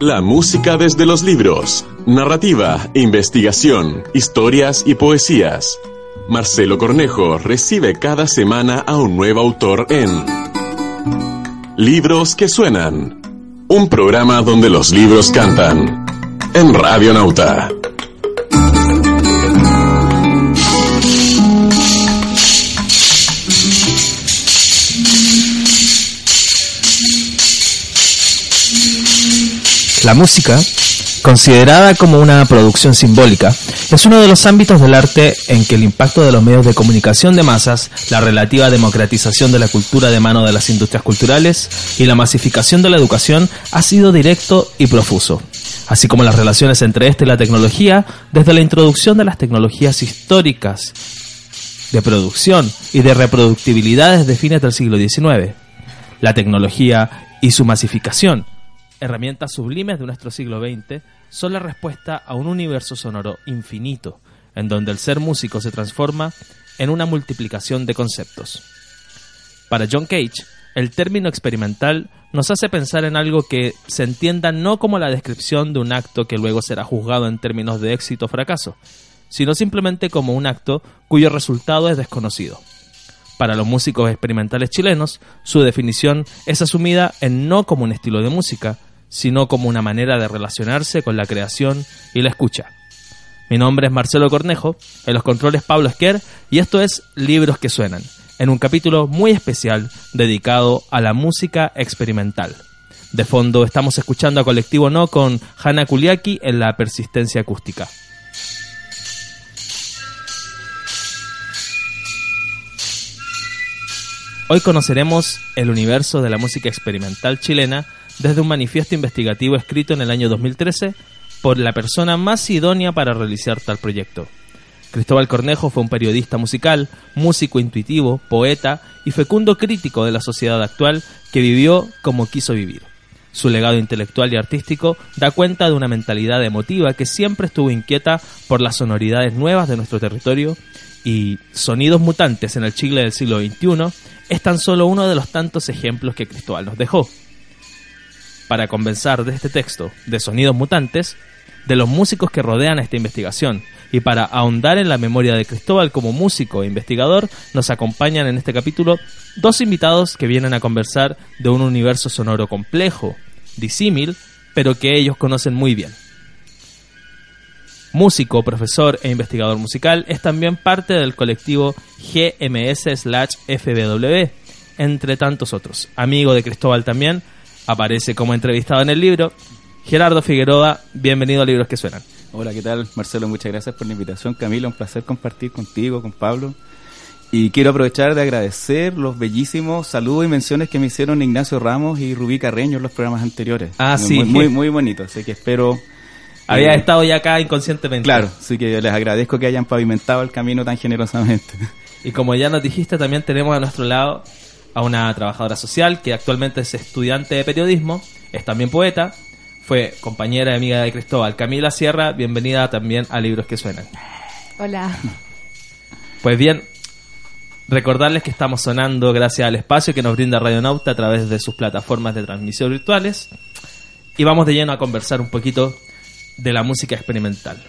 La música desde los libros, narrativa, investigación, historias y poesías. Marcelo Cornejo recibe cada semana a un nuevo autor en Libros que Suenan, un programa donde los libros cantan, en Radio Nauta. La música, considerada como una producción simbólica, es uno de los ámbitos del arte en que el impacto de los medios de comunicación de masas, la relativa democratización de la cultura de mano de las industrias culturales y la masificación de la educación ha sido directo y profuso, así como las relaciones entre éste y la tecnología desde la introducción de las tecnologías históricas de producción y de reproductibilidad desde fines del siglo XIX. La tecnología y su masificación herramientas sublimes de nuestro siglo XX, son la respuesta a un universo sonoro infinito, en donde el ser músico se transforma en una multiplicación de conceptos. Para John Cage, el término experimental nos hace pensar en algo que se entienda no como la descripción de un acto que luego será juzgado en términos de éxito o fracaso, sino simplemente como un acto cuyo resultado es desconocido. Para los músicos experimentales chilenos, su definición es asumida en no como un estilo de música, sino como una manera de relacionarse con la creación y la escucha. Mi nombre es Marcelo Cornejo, en los controles Pablo Esquer, y esto es Libros que Suenan, en un capítulo muy especial dedicado a la música experimental. De fondo estamos escuchando a Colectivo No con Hana Kuliaki en la persistencia acústica. Hoy conoceremos el universo de la música experimental chilena desde un manifiesto investigativo escrito en el año 2013 por la persona más idónea para realizar tal proyecto. Cristóbal Cornejo fue un periodista musical, músico intuitivo, poeta y fecundo crítico de la sociedad actual que vivió como quiso vivir. Su legado intelectual y artístico da cuenta de una mentalidad emotiva que siempre estuvo inquieta por las sonoridades nuevas de nuestro territorio y Sonidos Mutantes en el Chile del siglo XXI es tan solo uno de los tantos ejemplos que Cristóbal nos dejó para convencer de este texto de sonidos mutantes de los músicos que rodean esta investigación. Y para ahondar en la memoria de Cristóbal como músico e investigador, nos acompañan en este capítulo dos invitados que vienen a conversar de un universo sonoro complejo, disímil, pero que ellos conocen muy bien. Músico, profesor e investigador musical, es también parte del colectivo GMS/FBW, entre tantos otros. Amigo de Cristóbal también, aparece como entrevistado en el libro. Gerardo Figueroa, bienvenido a Libros que Suenan. Hola, ¿qué tal? Marcelo, muchas gracias por la invitación. Camilo, un placer compartir contigo, con Pablo. Y quiero aprovechar de agradecer los bellísimos saludos y menciones que me hicieron Ignacio Ramos y Rubí Carreño en los programas anteriores. Ah, muy, sí. Muy, muy, bonito, así que espero... Había eh, estado ya acá inconscientemente. Claro, así que les agradezco que hayan pavimentado el camino tan generosamente. Y como ya nos dijiste, también tenemos a nuestro lado a una trabajadora social que actualmente es estudiante de periodismo, es también poeta, fue compañera y amiga de Cristóbal. Camila Sierra, bienvenida también a Libros que Suenan. Hola. Pues bien, recordarles que estamos sonando gracias al espacio que nos brinda Radio Nauta a través de sus plataformas de transmisión virtuales. Y vamos de lleno a conversar un poquito de la música experimental.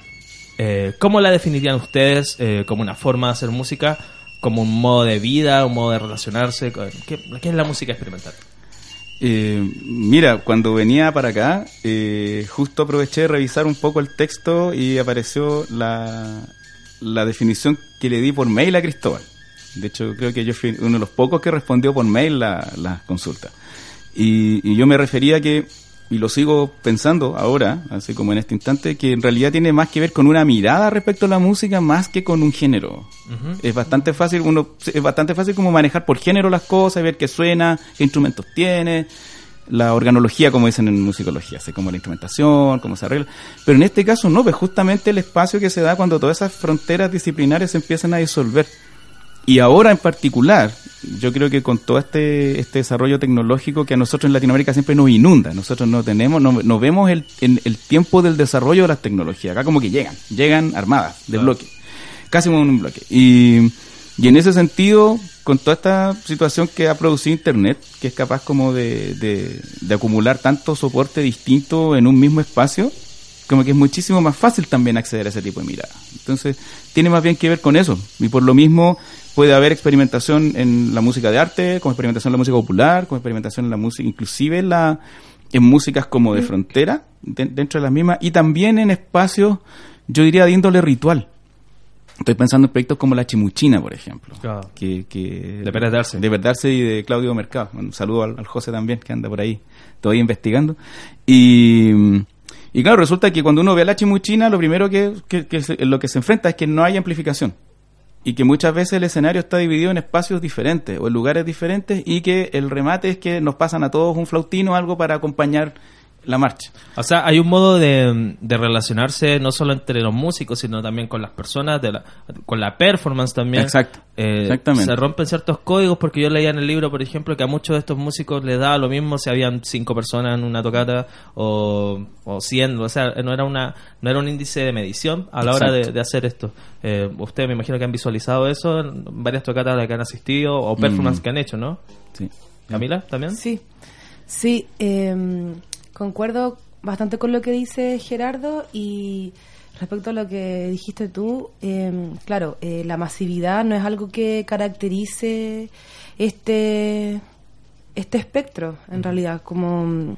Eh, ¿Cómo la definirían ustedes eh, como una forma de hacer música? ¿Como un modo de vida, un modo de relacionarse? ¿Qué, qué es la música experimental? Eh, mira, cuando venía para acá, eh, justo aproveché de revisar un poco el texto y apareció la, la definición que le di por mail a Cristóbal. De hecho, creo que yo fui uno de los pocos que respondió por mail la, la consulta. Y, y yo me refería a que y lo sigo pensando ahora, así como en este instante, que en realidad tiene más que ver con una mirada respecto a la música más que con un género. Es bastante fácil, uno es bastante fácil como manejar por género las cosas, ver qué suena, qué instrumentos tiene, la organología, como dicen en musicología, así como la instrumentación, cómo se arregla. Pero en este caso no, pues justamente el espacio que se da cuando todas esas fronteras disciplinarias se empiezan a disolver. Y ahora en particular, yo creo que con todo este, este desarrollo tecnológico que a nosotros en Latinoamérica siempre nos inunda, nosotros no tenemos, no, vemos el, en, el tiempo del desarrollo de las tecnologías, acá como que llegan, llegan armadas, de bloque, casi como un bloque. Y, y en ese sentido, con toda esta situación que ha producido Internet, que es capaz como de, de, de acumular tanto soporte distinto en un mismo espacio, como que es muchísimo más fácil también acceder a ese tipo de mirada. Entonces, tiene más bien que ver con eso. Y por lo mismo, puede haber experimentación en la música de arte, como experimentación en la música popular, como experimentación en la música, inclusive en, la, en músicas como de frontera, dentro de las mismas, y también en espacios, yo diría, de índole ritual. Estoy pensando en proyectos como La Chimuchina, por ejemplo. Que, que, de Pérez De Verdarse y de Claudio Mercado. un saludo al, José también, que anda por ahí todavía investigando. Y, y claro, resulta que cuando uno ve a La Chimuchina, lo primero que, que, que lo que se enfrenta es que no hay amplificación y que muchas veces el escenario está dividido en espacios diferentes o en lugares diferentes y que el remate es que nos pasan a todos un flautino algo para acompañar la marcha. O sea, hay un modo de, relacionarse no solo entre los músicos, sino también con las personas, de la, con la performance también. Exacto. Eh, Exactamente. Se rompen ciertos códigos porque yo leía en el libro, por ejemplo, que a muchos de estos músicos les daba lo mismo si habían cinco personas en una tocata o, o cien, o sea, no era una no era un índice de medición a la hora de, hacer esto. Eh, ustedes me imagino que han visualizado eso en varias tocatas a las que han asistido o performance mm. que han hecho, ¿no? Sí. Camila, ¿también? Sí. Sí, eh, Concuerdo bastante con lo que dice Gerardo y respecto a lo que dijiste tú, em, claro, eh, la masividad no es algo que caracterice este, este espectro, en realidad, como mm,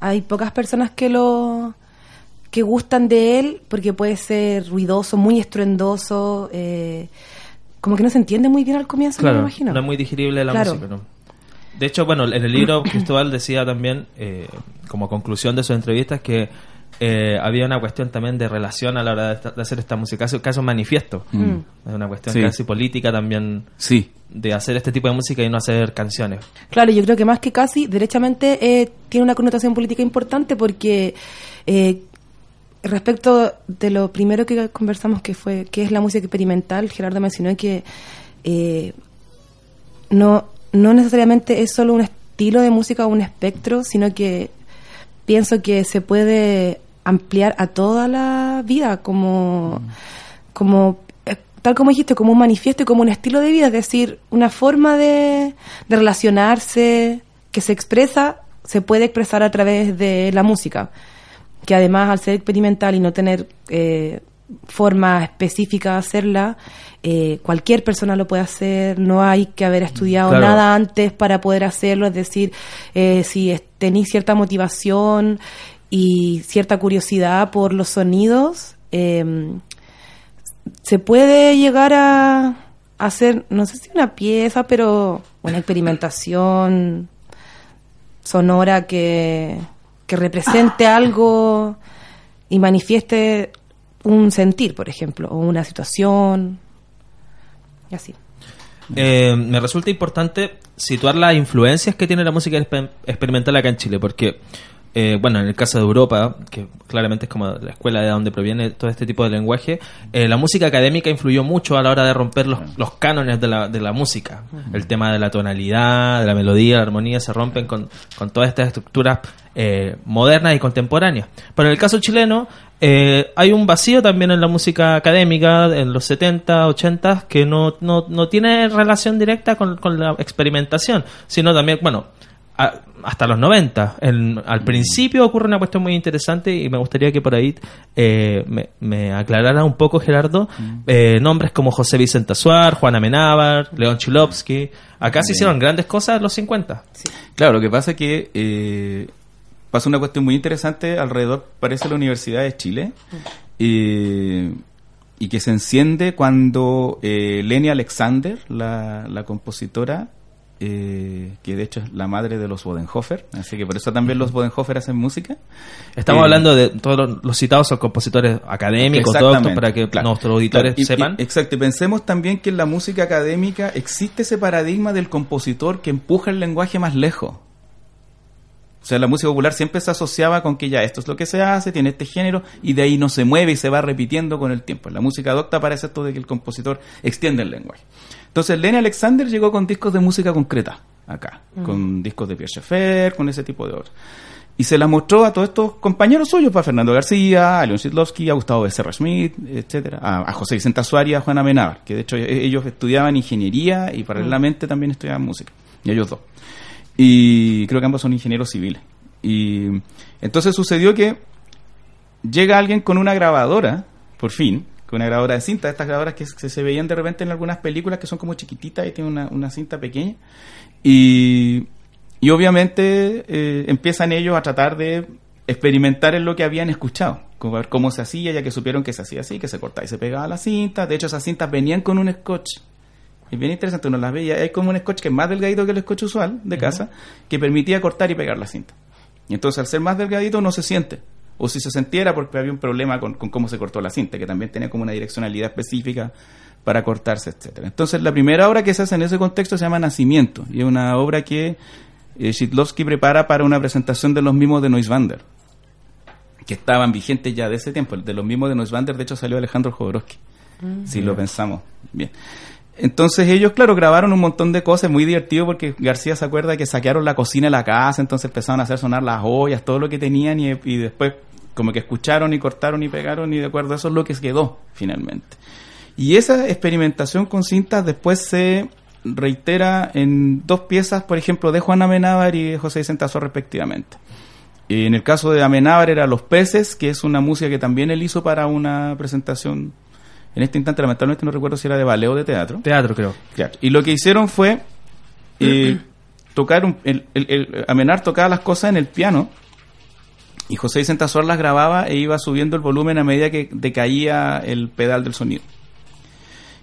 hay pocas personas que lo que gustan de él porque puede ser ruidoso, muy estruendoso, eh, como que no se entiende muy bien al comienzo, me imagino. No es muy digerible la música, ¿no? De hecho, bueno, en el libro Cristóbal decía también, eh, como conclusión de sus entrevistas, que eh, había una cuestión también de relación a la hora de, hacer esta música, casi, casi un manifiesto. Mm. Es una cuestión casi política también sí. de hacer este tipo de música y no hacer canciones. Claro, yo creo que más que casi, derechamente eh, tiene una connotación política importante porque respecto de lo primero que conversamos, que fue qué es la música experimental, Gerardo mencionó que no no necesariamente es solo un estilo de música o un espectro, sino que pienso que se puede ampliar a toda la vida como, como eh, tal como dijiste, como un manifiesto y como un estilo de vida, es decir, una forma de, de relacionarse que se expresa, se puede expresar a través de la música, que además al ser experimental y no tener eh, forma específica de hacerla, eh, cualquier persona lo puede hacer, no hay que haber estudiado nada antes para poder hacerlo, es decir, eh, si tenéis cierta motivación y cierta curiosidad por los sonidos, em, se puede llegar a hacer, no sé si una pieza, pero una experimentación sonora que, que represente algo y manifieste un sentir, por ejemplo, o una situación, y así. Eh, me resulta importante situar las influencias que tiene la música experimental acá en Chile, porque, eh, bueno, en el caso de Europa, que claramente es como la escuela de donde proviene todo este tipo de lenguaje, eh, la música académica influyó mucho a la hora de romper los, los cánones de la, de la música. El tema de la tonalidad, de la melodía, la armonía, se rompen con, con todas estas estructuras modernas y contemporáneas. Pero en el caso chileno, eh, hay un vacío también en la música académica en los 70, 80 que no, no, no tiene relación directa con, la experimentación, sino también, bueno, hasta los 90. al principio ocurre una cuestión muy interesante y me gustaría que por ahí eh, me, aclarara un poco, Gerardo, eh, nombres como José Vicente Azuar, Juana Menábar, León Chilovsky. Acá se hicieron grandes cosas en los 50. Claro, lo que pasa es que pasa una cuestión muy interesante alrededor, parece la Universidad de Chile, y que se enciende cuando eh, Leni Alexander, la, compositora, eh, que de hecho es la madre de los Bodenhofer, así que por eso también los Bodenhofer hacen música. Estamos Eh, hablando de todos los citados son compositores académicos, todo esto Exactamente, para que claro. nuestros auditores Claro, y- sepan. y- exacto, y pensemos también que en la música académica existe ese paradigma del compositor que empuja el lenguaje más lejos. O sea, la música popular siempre se asociaba con que ya esto es lo que se hace, tiene este género, y de ahí no se mueve y se va repitiendo con el tiempo. En la música docta aparece esto de que el compositor extiende el lenguaje. Entonces, Lenny Alexander llegó con discos de música concreta, acá, con discos de Pierre Schaeffer, con ese tipo de obras. Y se las mostró a todos estos compañeros suyos, para Fernando García, a Leon Sidlowski, a Gustavo Becerra Schmidt, etcétera, a, a José Vicente Azuari y a Juana Amenábar, que de hecho e- ellos estudiaban ingeniería y paralelamente también estudiaban música, y ellos dos. Y creo que ambos son ingenieros civiles. Y entonces sucedió que llega alguien con una grabadora, por fin, con una grabadora de cinta, estas grabadoras que se, se veían de repente en algunas películas que son como chiquititas y tienen una, una cinta pequeña. Y, y obviamente eh, empiezan ellos a tratar de experimentar en lo que habían escuchado, como ver cómo se hacía, ya que supieron que se hacía así, que se cortaba y se pegaba la cinta. De hecho, esas cintas venían con un scotch. Es bien interesante, uno las veía, hay como un scotch que es más delgadito que el scotch usual de casa, que permitía cortar y pegar la cinta. Y entonces al ser más delgadito no se siente. O si se sentiera porque había un problema con, con cómo se cortó la cinta, que también tenía como una direccionalidad específica para cortarse, etcétera. Entonces la primera obra que se hace en ese contexto se llama Nacimiento, y es una obra que eh, Shidlovsky prepara para una presentación de los mismos de Neuswander, que estaban vigentes ya de ese tiempo. De los mismos de Neuswander, de hecho, salió Alejandro Jodorowsky, si lo pensamos bien. Entonces ellos, claro, grabaron un montón de cosas, muy divertido porque García se acuerda que saquearon la cocina de la casa, entonces empezaron a hacer sonar las ollas, todo lo que tenían y, y después como que escucharon y cortaron y pegaron y de acuerdo a eso es lo que quedó finalmente. Y esa experimentación con cintas después se reitera en dos piezas, por ejemplo, de Juan Amenábar y de José Vicente Azor respectivamente. Y en el caso de Amenábar era Los Peces, que es una música que también él hizo para una presentación. En este instante, lamentablemente, no recuerdo si era de ballet o de teatro. Teatro, creo. Claro. Y lo que hicieron fue eh, tocar un, el, el- el- Amenar tocaba las cosas en el piano y José Vicente Azor las grababa e iba subiendo el volumen a medida que decaía el pedal del sonido.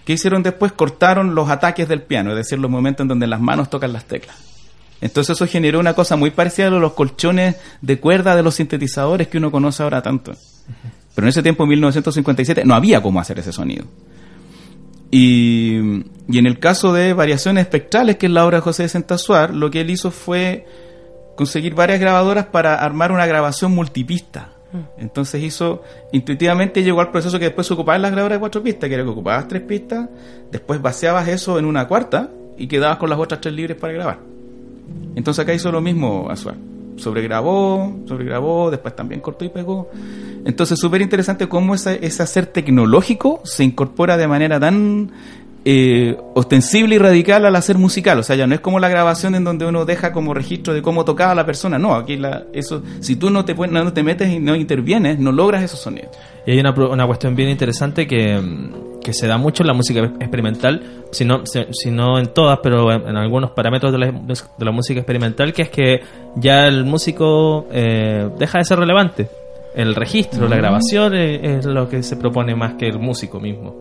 ¿Qué hicieron después? Cortaron los ataques del piano, es decir, los momentos en donde las manos tocan las teclas. Entonces eso generó una cosa muy parecida a los colchones de cuerda de los sintetizadores que uno conoce ahora tanto. Pero en ese tiempo, en 1957, no había cómo hacer ese sonido. Y, en el caso de Variaciones Espectrales, que es la obra de José de Sentasuar, lo que él hizo fue conseguir varias grabadoras para armar una grabación multipista. Entonces hizo, intuitivamente llegó al proceso que después se ocupaba en las grabadoras de cuatro pistas, que era que ocupabas tres pistas, después vaciabas eso en una cuarta y quedabas con las otras tres libres para grabar. Entonces acá hizo lo mismo Azuar. Sobregrabó, sobregrabó, después también cortó y pegó. Entonces súper interesante cómo ese, ese hacer tecnológico se incorpora de manera tan eh, ostensible y radical al hacer musical. O sea, ya no es como la grabación en donde uno deja como registro de cómo tocaba la persona. No, aquí la, eso, si tú no te, no te metes y no intervienes, no logras esos sonidos. Y hay una, una cuestión bien interesante que, mm, que se da mucho en la música experimental, si no, si, si no en todas, pero en, en algunos parámetros de la, de la música experimental, que es que ya el músico eh, deja de ser relevante. El registro, la grabación eh, es lo que se propone más que el músico mismo.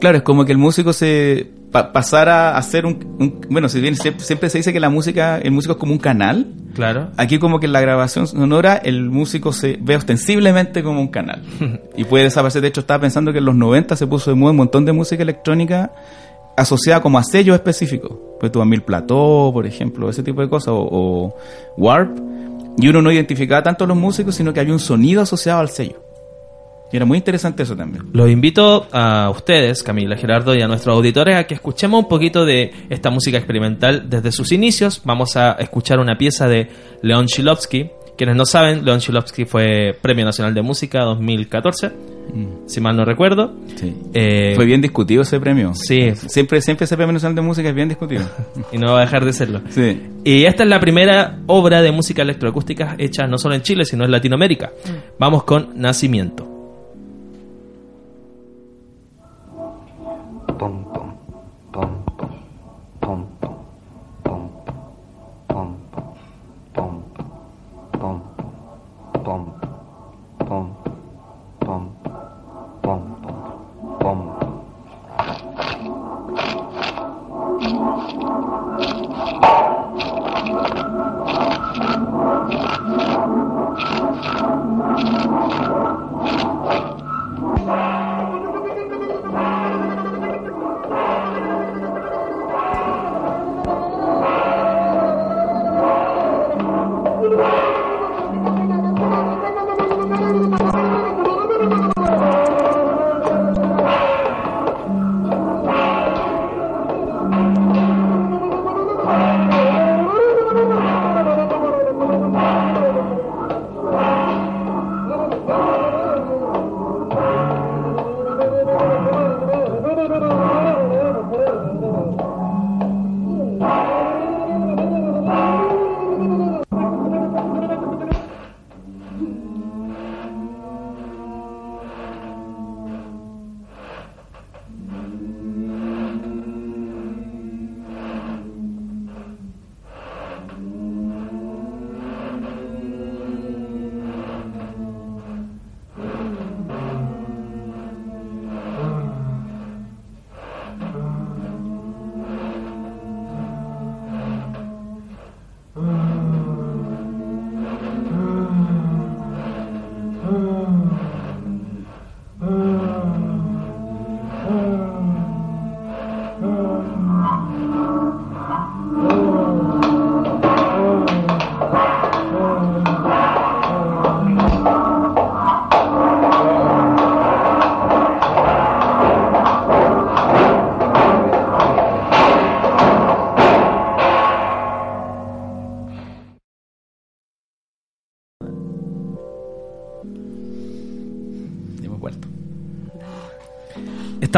Claro, es como que el músico se pa- pasara a ser un, un- bueno, si bien siempre, siempre se dice que la música, el músico es como un canal, Claro. aquí como que en la grabación sonora el músico se ve ostensiblemente como un canal y puede desaparecer. De hecho, estaba pensando que en los 90 se puso de moda un montón de música electrónica asociada como a sellos específicos. Pues tu Mil Plató, por ejemplo, ese tipo de cosas, o, o Warp. Y uno no identificaba tanto a los músicos, sino que había un sonido asociado al sello. Y era muy interesante eso también. Los invito a ustedes, Camila, Gerardo, y a nuestros auditores a que escuchemos un poquito de esta música experimental desde sus inicios. Vamos a escuchar una pieza de Leon Shilovsky. Quienes no saben, Leon Shilovsky fue Premio Nacional de Música 2014, si mal no recuerdo. Sí. Eh, Fue bien discutido ese premio. Sí. Siempre, siempre ese premio nacional de música es bien discutido. y no va a dejar de serlo. sí. Y esta es la primera obra de música electroacústica hecha no solo en Chile, sino en Latinoamérica. Vamos con Nacimiento.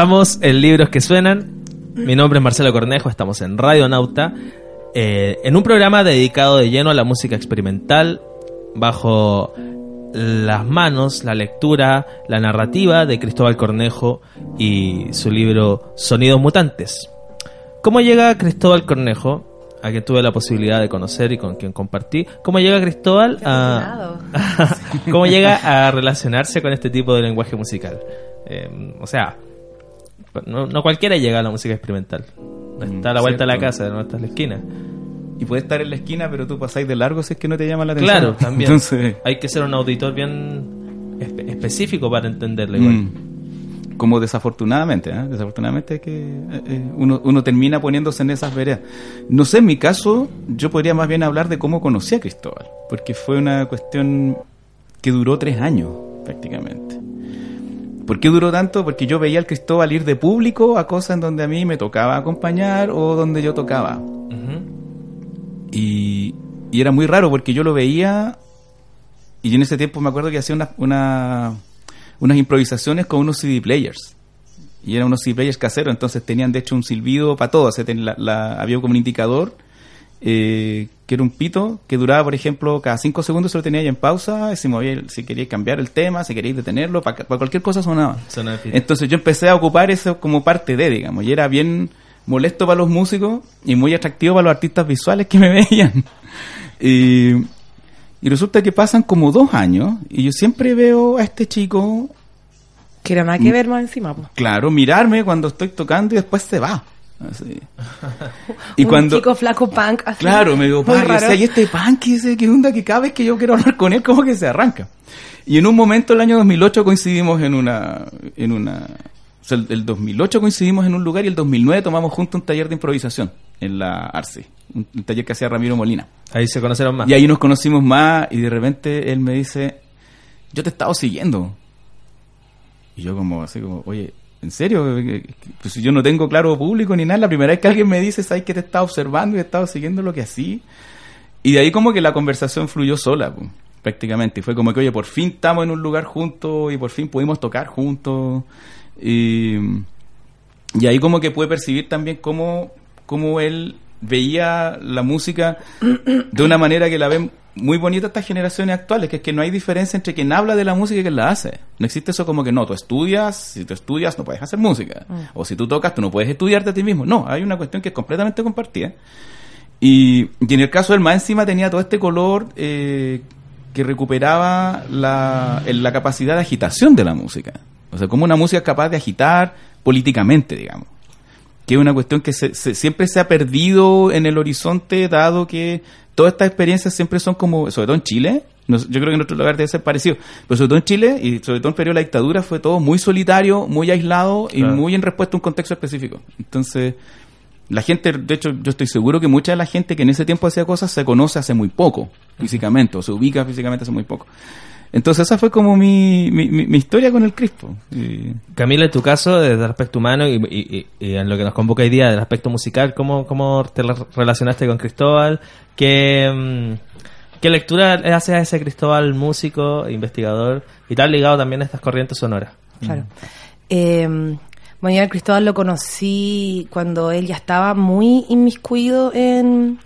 Estamos en Libros que Suenan. Mi nombre es Marcelo Cornejo, estamos en Radio Nauta, eh, en un programa dedicado de lleno a la música experimental, bajo las manos, la lectura, la narrativa de Cristóbal Cornejo y su libro Sonidos Mutantes. ¿Cómo llega Cristóbal Cornejo, a quien tuve la posibilidad de conocer y con quien compartí? ¿Cómo llega Cristóbal a, cómo llega a relacionarse con este tipo de lenguaje musical? Eh, o sea, no, no cualquiera llega a la música experimental. No está a la vuelta de la casa, no está en la esquina. Y puede estar en la esquina, pero tú pasáis de largo si es que no te llama la atención. Claro, también. Entonces, Hay que ser un auditor bien espe- específico para entenderlo igual. mm, como desafortunadamente, ¿eh? desafortunadamente que eh, eh, uno, uno termina poniéndose en esas veredas. No sé, en mi caso, yo podría más bien hablar de cómo conocí a Cristóbal, porque fue una cuestión que duró tres años prácticamente. ¿Por qué duró tanto? Porque yo veía al Cristóbal ir de público a cosas en donde a mí me tocaba acompañar o donde yo tocaba. Y, y era muy raro porque yo lo veía y yo en ese tiempo me acuerdo que hacía una, una- unas improvisaciones con unos CD players. Y eran unos CD players caseros, entonces tenían de hecho un silbido para todo. O sea, ten- la- la- había como un indicador eh, que era un pito que duraba, por ejemplo, cada cinco segundos se lo tenía ahí en pausa. y Si, movía si quería cambiar el tema, si queríais detenerlo, para, cualquier cosa sonaba. Entonces yo empecé a ocupar eso como parte de, digamos, y era bien molesto para los músicos y muy atractivo para los artistas visuales que me veían. Y, y resulta que pasan como dos años y yo siempre veo a este chico, Que era nada que ver más encima, po. claro, mirarme cuando estoy tocando y después se va. Así. Y Un cuando... chico flaco punk así. Claro, me digo, Muy "Pa", y raro. decía, y este punk, y ese, ¿qué onda? Que cada vez que yo quiero hablar con él, como que se arranca. Y en un momento, el año 2008, coincidimos en una... En una o sea, el, el 2008 coincidimos en un lugar y el 2009 tomamos juntos un taller de improvisación en la Arce, un, un taller que hacía Ramiro Molina. Ahí se conocieron más. Y ahí nos conocimos más y de repente él me dice, yo te he estado siguiendo. Y yo como así como, oye, ¿en serio? Pues si yo no tengo claro público ni nada, la primera vez que alguien me dice, ¿sabes que te he estado observando y he estado siguiendo lo que así? Y de ahí como que la conversación fluyó sola, pues, prácticamente. Y fue como que, oye, por fin estamos en un lugar juntos y por fin pudimos tocar juntos. Y, y ahí como que pude percibir también cómo, cómo él veía la música de una manera que la ven muy bonita estas generaciones actuales, que es que no hay diferencia entre quien habla de la música y quien la hace. No existe eso como que no, tú estudias, si tú estudias no puedes hacer música. O si tú tocas, tú no puedes estudiarte a ti mismo. No, hay una cuestión que es completamente compartida. Y, y en el caso del más encima tenía todo este color eh, que recuperaba la, la capacidad de agitación de la música. O sea, como una música es capaz de agitar políticamente, digamos. Que es una cuestión que se- se- siempre se ha perdido en el horizonte, dado que todas estas experiencias siempre son como, sobre todo en Chile, yo creo que en otros lugares debe ser parecido, pero sobre todo en Chile y sobre todo en el periodo de la dictadura fue todo muy solitario, muy aislado y Claro. muy en respuesta a un contexto específico. Entonces, La gente, de hecho, yo estoy seguro que mucha de la gente que en ese tiempo hacía cosas se conoce hace muy poco, físicamente, o se ubica físicamente hace muy poco. Entonces esa fue como mi, mi, mi- mi historia con el Crispo. Y- Camila, en tu caso, desde el aspecto humano y, y- en lo que nos convoca hoy día, del aspecto musical, ¿cómo, cómo te la- relacionaste con Cristóbal? ¿Qué, mm, ¿Qué lectura le haces a ese Cristóbal músico, investigador y tal ligado también a estas corrientes sonoras? Claro. Eh, bueno, yo a Cristóbal lo conocí cuando él ya estaba muy inmiscuido en,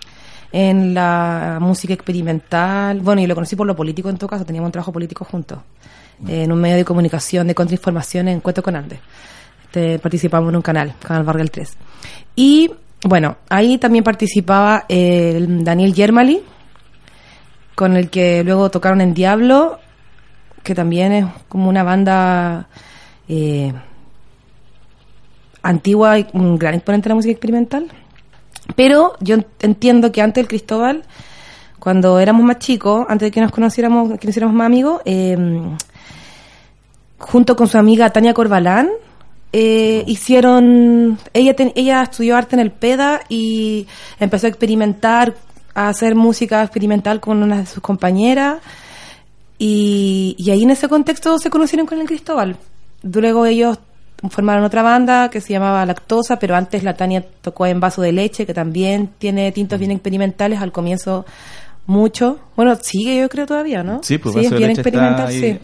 en la música experimental. Bueno, y lo conocí por lo político en todo caso, teníamos un trabajo político juntos, eh, en un medio de comunicación de contrainformación en Cueto con Andes. Este, participamos en un canal, Canal Bargal 3. Y bueno, ahí también participaba el Daniel Yermali, con el que luego tocaron en Diablo, que también es como una banda eh, antigua y un gran exponente de la música experimental. Pero yo ent- entiendo que antes del Cristóbal, cuando éramos más chicos, antes de que nos conociéramos, que nos hiciéramos más amigos, eh, junto con su amiga Tania Corbalán, eh, hicieron, ella, ten- ella estudió arte en el PEDA y empezó a experimentar, a hacer música experimental con una de sus compañeras. Y, y ahí en ese contexto se conocieron con el Cristóbal. Luego ellos formaron otra banda que se llamaba Lactosa, pero antes la Tania tocó en Vaso de Leche, que también tiene tintos bien experimentales, al comienzo mucho. Bueno, sigue yo creo todavía, ¿no? Sí, pues es Vaso de bien Leche está experimental, ahí sí.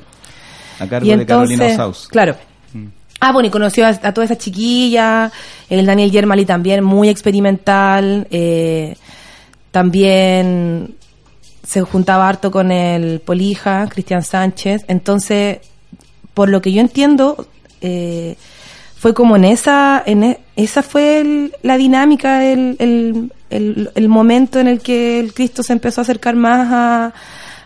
a cargo Y de Carolina entonces, Saus. claro. Ah, bueno, y conoció a, a toda esa chiquilla, el Daniel Yermali también, muy experimental, eh, también se juntaba harto con el Polija, Cristian Sánchez, entonces, por lo que yo entiendo, eh, fue como en esa, en e- esa fue el- la dinámica, el, el, el, el momento en el que el Cristo se empezó a acercar más a,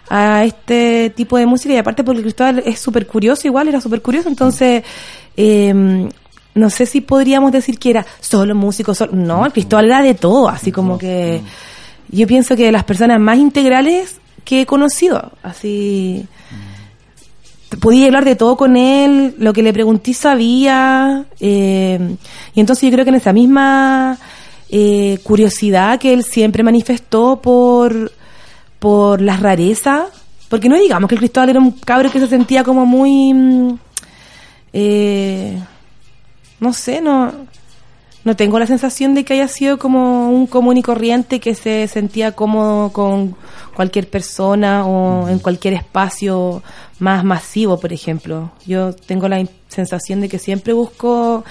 a este tipo de música. Y aparte porque Cristóbal es súper curioso, igual era súper curioso, entonces eh, no sé si podríamos decir que era solo músico, solo, no, el Cristóbal era de todo, así como que yo pienso que de las personas más integrales que he conocido, así podía hablar de todo con él, lo que le pregunté sabía, eh, y entonces yo creo que en esa misma eh, curiosidad que él siempre manifestó por, por las rarezas, porque no digamos que el Cristóbal era un cabro que se sentía como muy, mm, eh, no sé, no, no tengo la sensación de que haya sido como un común y corriente que se sentía cómodo con cualquier persona o en cualquier espacio más masivo, por ejemplo. Yo tengo la sensación de que siempre busco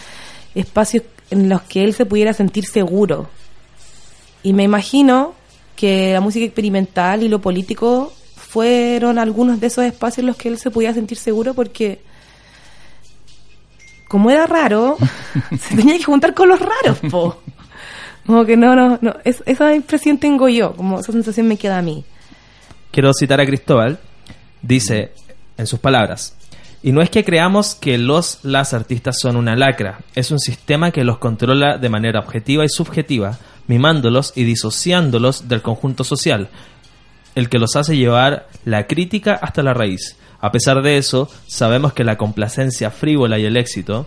espacios en los que él se pudiera sentir seguro. Y me imagino que la música experimental y lo político fueron algunos de esos espacios en los que él se podía sentir seguro porque como era raro, se tenía que juntar con los raros, po. Como que no, no, no. Es- esa impresión tengo yo, como esa sensación me queda a mí. Quiero citar a Cristóbal. Dice, en sus palabras, y no es que creamos que los, las artistas son una lacra, es un sistema que los controla de manera objetiva y subjetiva, mimándolos y disociándolos del conjunto social, el que los hace llevar la crítica hasta la raíz. A pesar de eso, sabemos que la complacencia frívola y el éxito,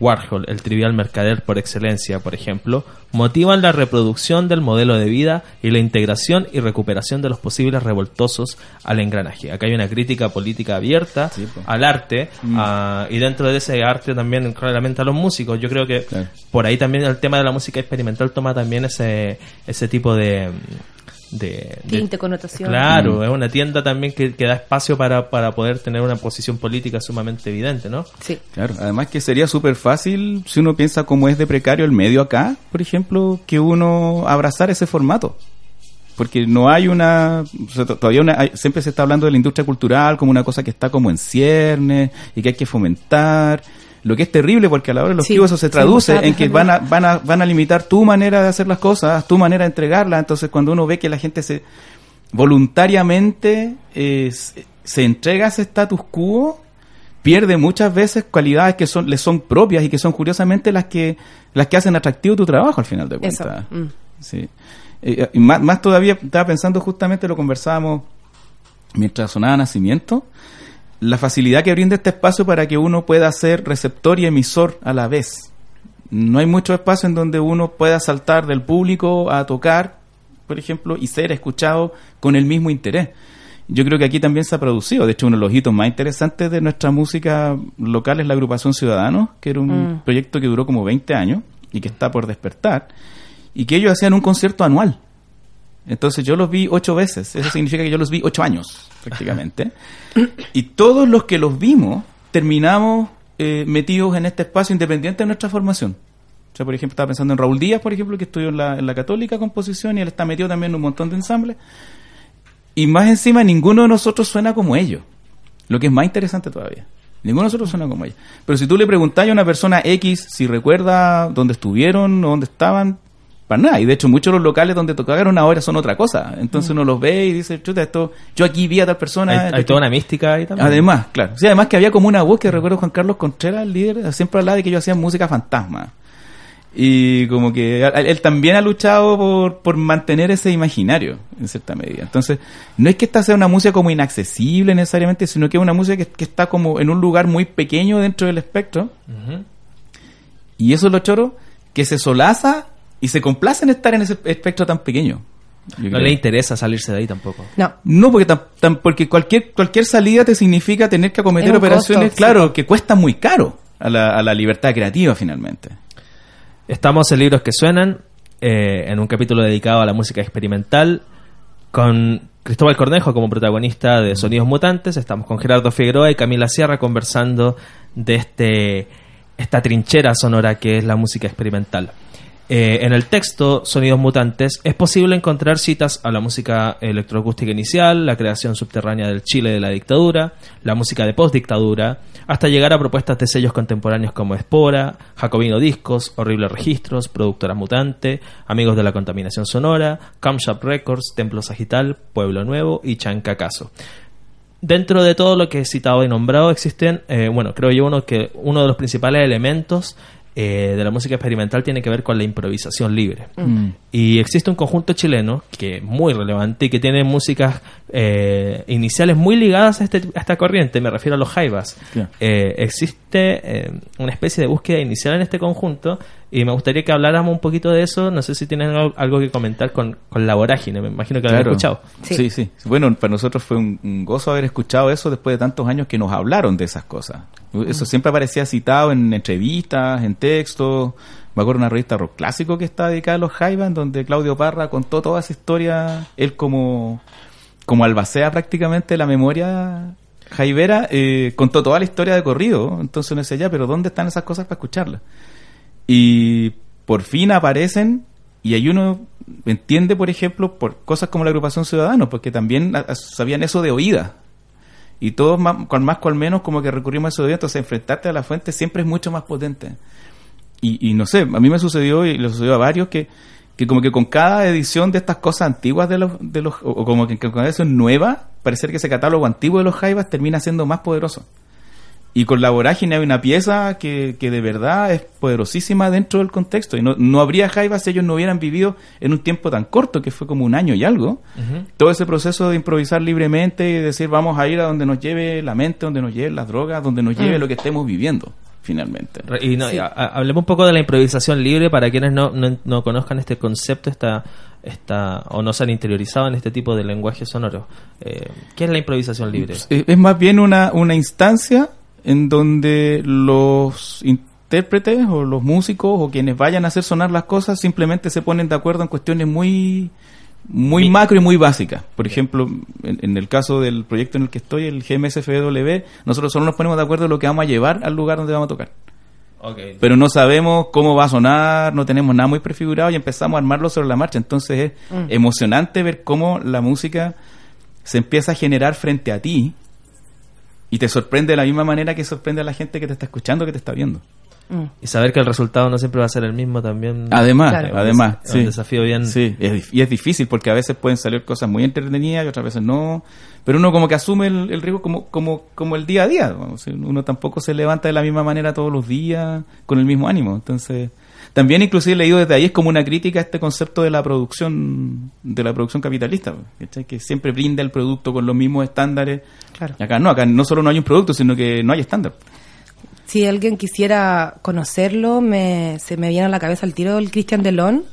Warhol, el trivial mercader por excelencia, por ejemplo, motivan la reproducción del modelo de vida y la integración y recuperación de los posibles revoltosos al engranaje. Acá hay una crítica política abierta Sí, al arte a- y dentro de ese arte también claramente a los músicos. Yo creo que Claro. por ahí también el tema de la música experimental toma también ese, ese tipo de... de, connotación. Claro, es una tienda también que, que da espacio para, para poder tener una posición política sumamente evidente, ¿no? Sí. Claro, además que sería súper fácil si uno piensa cómo es de precario el medio acá, por ejemplo, que uno abrazar ese formato. Porque no hay una, o sea, to- todavía una- hay- siempre se está hablando de la industria cultural como una cosa que está como en ciernes y que hay que fomentar. Lo que es terrible porque a la hora de los Sí, eso se traduce estaba en que van a, van, a, van a limitar tu manera de hacer las cosas, tu manera de entregarlas. Entonces cuando uno ve que la gente se voluntariamente eh, se, entrega a ese status quo, pierde muchas veces cualidades que son, le son propias y que son curiosamente las que, las que hacen atractivo tu trabajo al final de cuentas. mm. Sí. Eh, y más, más todavía, estaba pensando justamente, lo conversábamos mientras sonaba Nacimiento, la facilidad que brinda este espacio para que uno pueda ser receptor y emisor a la vez. No hay mucho espacio en donde uno pueda saltar del público a tocar, por ejemplo, y ser escuchado con el mismo interés. Yo creo que aquí también se ha producido. De hecho, uno de los hitos más interesantes de nuestra música local es la agrupación Ciudadanos, que era un Mm. proyecto que duró como 20 años y que está por despertar, y que ellos hacían un concierto anual. Entonces yo los vi ocho veces. Eso significa que yo los vi ocho años, prácticamente. y todos los que los vimos terminamos eh, metidos en este espacio independiente de nuestra formación. O sea, por ejemplo, estaba pensando en Raúl Díaz, por ejemplo, que estudió en la, en la Católica Composición y él está metido también en un montón de ensambles. Y más encima, ninguno de nosotros suena como ellos. Lo que es más interesante todavía. Ninguno de nosotros suena como ellos. Pero si tú le preguntas a una persona X si recuerda dónde estuvieron o dónde estaban, para nada. Y de hecho, muchos de los locales donde tocaron ahora son otra cosa. Entonces uno los ve y dice, chuta, esto, yo aquí vi a tal persona. Hay, hay toda una mística ahí también. Además, claro. Sí, además que había como una voz que recuerdo Juan Carlos Contreras, el líder, siempre hablaba de que yo hacía música fantasma. Y como que él, también ha luchado por, por mantener ese imaginario, en cierta medida. Entonces, no es que esta sea una música como inaccesible necesariamente, sino que es una música que, que está como en un lugar muy pequeño dentro del espectro. Y eso es lo choro, que se solaza y se complace en estar en ese espectro tan pequeño. Yo No le interesa salirse de ahí tampoco. No. No, porque, tam- tam- porque cualquier, cualquier salida te significa tener que acometer operaciones, costo, claro, que cuestan muy caro a la, a la libertad creativa finalmente. Estamos en Libros que Suenan, eh, en un capítulo dedicado a la música experimental, con Cristóbal Cornejo como protagonista de Sonidos Mutantes. Estamos con Gerardo Figueroa y Camila Sierra conversando de este esta trinchera sonora que es la música experimental. Eh, en el texto Sonidos Mutantes es posible encontrar citas a la música electroacústica inicial, la creación subterránea del Chile de la dictadura, la música de postdictadura, hasta llegar a propuestas de sellos contemporáneos como Espora, Jacobino Discos, Horrible Registros, Productora Mutante, Amigos de la Contaminación Sonora, Camshop Records, Templo Sagital, Pueblo Nuevo y Chancacaso. Dentro de todo lo que he citado y nombrado existen, eh, bueno, creo yo uno que uno de los principales elementos eh, de la música experimental tiene que ver con la improvisación libre. Y existe un conjunto chileno que es muy relevante y que tiene músicas eh, iniciales muy ligadas a, este- a esta corriente, me refiero a los jaivas. Claro. Eh, existe eh, una especie de búsqueda inicial en este conjunto y me gustaría que habláramos un poquito de eso. No sé si tienen algo, algo que comentar con, con la vorágine, me imagino que lo han escuchado. Sí. Sí. sí, Bueno, para nosotros fue un, un gozo haber escuchado eso después de tantos años que nos hablaron de esas cosas. Eso siempre aparecía citado en entrevistas, en textos. Me acuerdo de una revista rock clásico que está dedicada a los Jaivas, en donde Claudio Parra contó toda esa historia, él como, como albacea prácticamente la memoria jaivera, eh, contó toda la historia de corrido. Entonces uno decía, ya, pero ¿dónde están esas cosas para escucharlas? y por fin aparecen y hay uno entiende, por ejemplo, por cosas como la agrupación Ciudadanos, porque también sabían eso de oída. Y todos, más, con más con menos, como que recurrimos a eso de oída, entonces enfrentarte a la fuente siempre es mucho más potente. Y, y no sé, a mí me sucedió y le sucedió a varios que, que como que con cada edición de estas cosas antiguas de los, de los o, como que con cada edición nueva, parecer que ese catálogo antiguo de los Jaivas termina siendo más poderoso. Y con la vorágine hay una pieza que, que de verdad es poderosísima dentro del contexto. Y no, no habría Jaivas si ellos no hubieran vivido en un tiempo tan corto, que fue como un año y algo. Todo ese proceso de improvisar libremente y decir vamos a ir a donde nos lleve la mente, donde nos lleven las drogas, donde nos lleve lo que estemos viviendo, finalmente. Y, no, y a- hablemos un poco de la improvisación libre para quienes no, no, no conozcan este concepto esta, esta, o no se han interiorizado en este tipo de lenguaje sonoro. Eh, ¿Qué es la improvisación libre? Es más bien una, una instancia en donde los intérpretes o los músicos o quienes vayan a hacer sonar las cosas simplemente se ponen de acuerdo en cuestiones muy muy Mi- macro y muy básicas. Por ejemplo, en, en el caso del proyecto en el que estoy, el GMSFW, nosotros solo nos ponemos de acuerdo en lo que vamos a llevar al lugar donde vamos a tocar. Pero no sabemos cómo va a sonar, no tenemos nada muy prefigurado y empezamos a armarlo sobre la marcha. Entonces es emocionante ver cómo la música se empieza a generar frente a ti y te sorprende de la misma manera que sorprende a la gente que te está escuchando, que te está viendo. Y saber que el resultado no siempre va a ser el mismo también. Además, Claro. además, Es un sí. desafío bien- Sí, es y es difícil porque a veces pueden salir cosas muy entretenidas y otras veces no. Pero uno como que asume el, el riesgo como, como, como el día a día. vamos, Uno tampoco se levanta de la misma manera todos los días con el mismo ánimo. Entonces, también inclusive leído desde ahí es como una crítica a este concepto de la producción, de la producción capitalista, ¿cachai? que siempre brinda el producto con los mismos estándares. Claro. Y acá no, acá no solo no hay un producto, sino que no hay estándar. Si alguien quisiera conocerlo, me, se me viene a la cabeza el tiro del Christian Delon,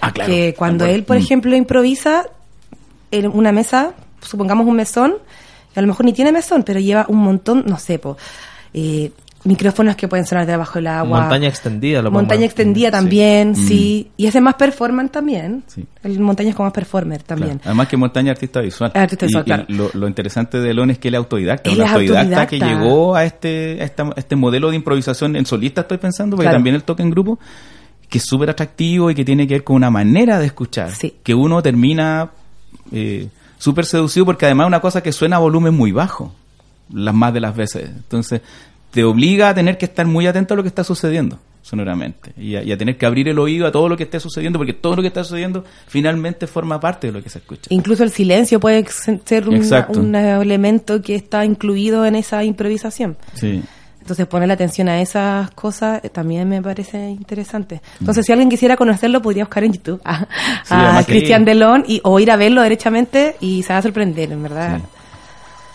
Ah, claro. que cuando él, por mm. ejemplo, improvisa en una mesa, supongamos un mesón, y a lo mejor ni tiene mesón, pero lleva un montón, no sé, po, eh, micrófonos que pueden sonar debajo del agua. Montaña extendida, lo Montaña extendida Sí. también, Mm. sí. Y hace más performance también. Sí. El montaña es como más performer también. Claro. Además que Montaña artista visual. Artista visual, y claro. lo, lo interesante de Elon es que él es autodidacta. Él un es autodidacta, que llegó a este, a esta- a este modelo de improvisación en solista, estoy pensando, porque Claro. también él toca en grupo, que es súper atractivo y que tiene que ver con una manera de escuchar. Sí. Que uno termina eh, súper seducido porque además es una cosa que suena a volumen muy bajo, las más de las veces. Entonces, te obliga a tener que estar muy atento a lo que está sucediendo sonoramente y a, y a tener que abrir el oído a todo lo que esté sucediendo porque todo lo que está sucediendo finalmente forma parte de lo que se escucha. Incluso el silencio puede ser una- un elemento que está incluido en esa improvisación. Sí. Entonces ponerle atención a esas cosas eh, también me parece interesante. Entonces si alguien quisiera conocerlo podría buscar en YouTube a, Sí, a Cristian Delon y, o ir a verlo derechamente y se va a sorprender, en verdad. Sí.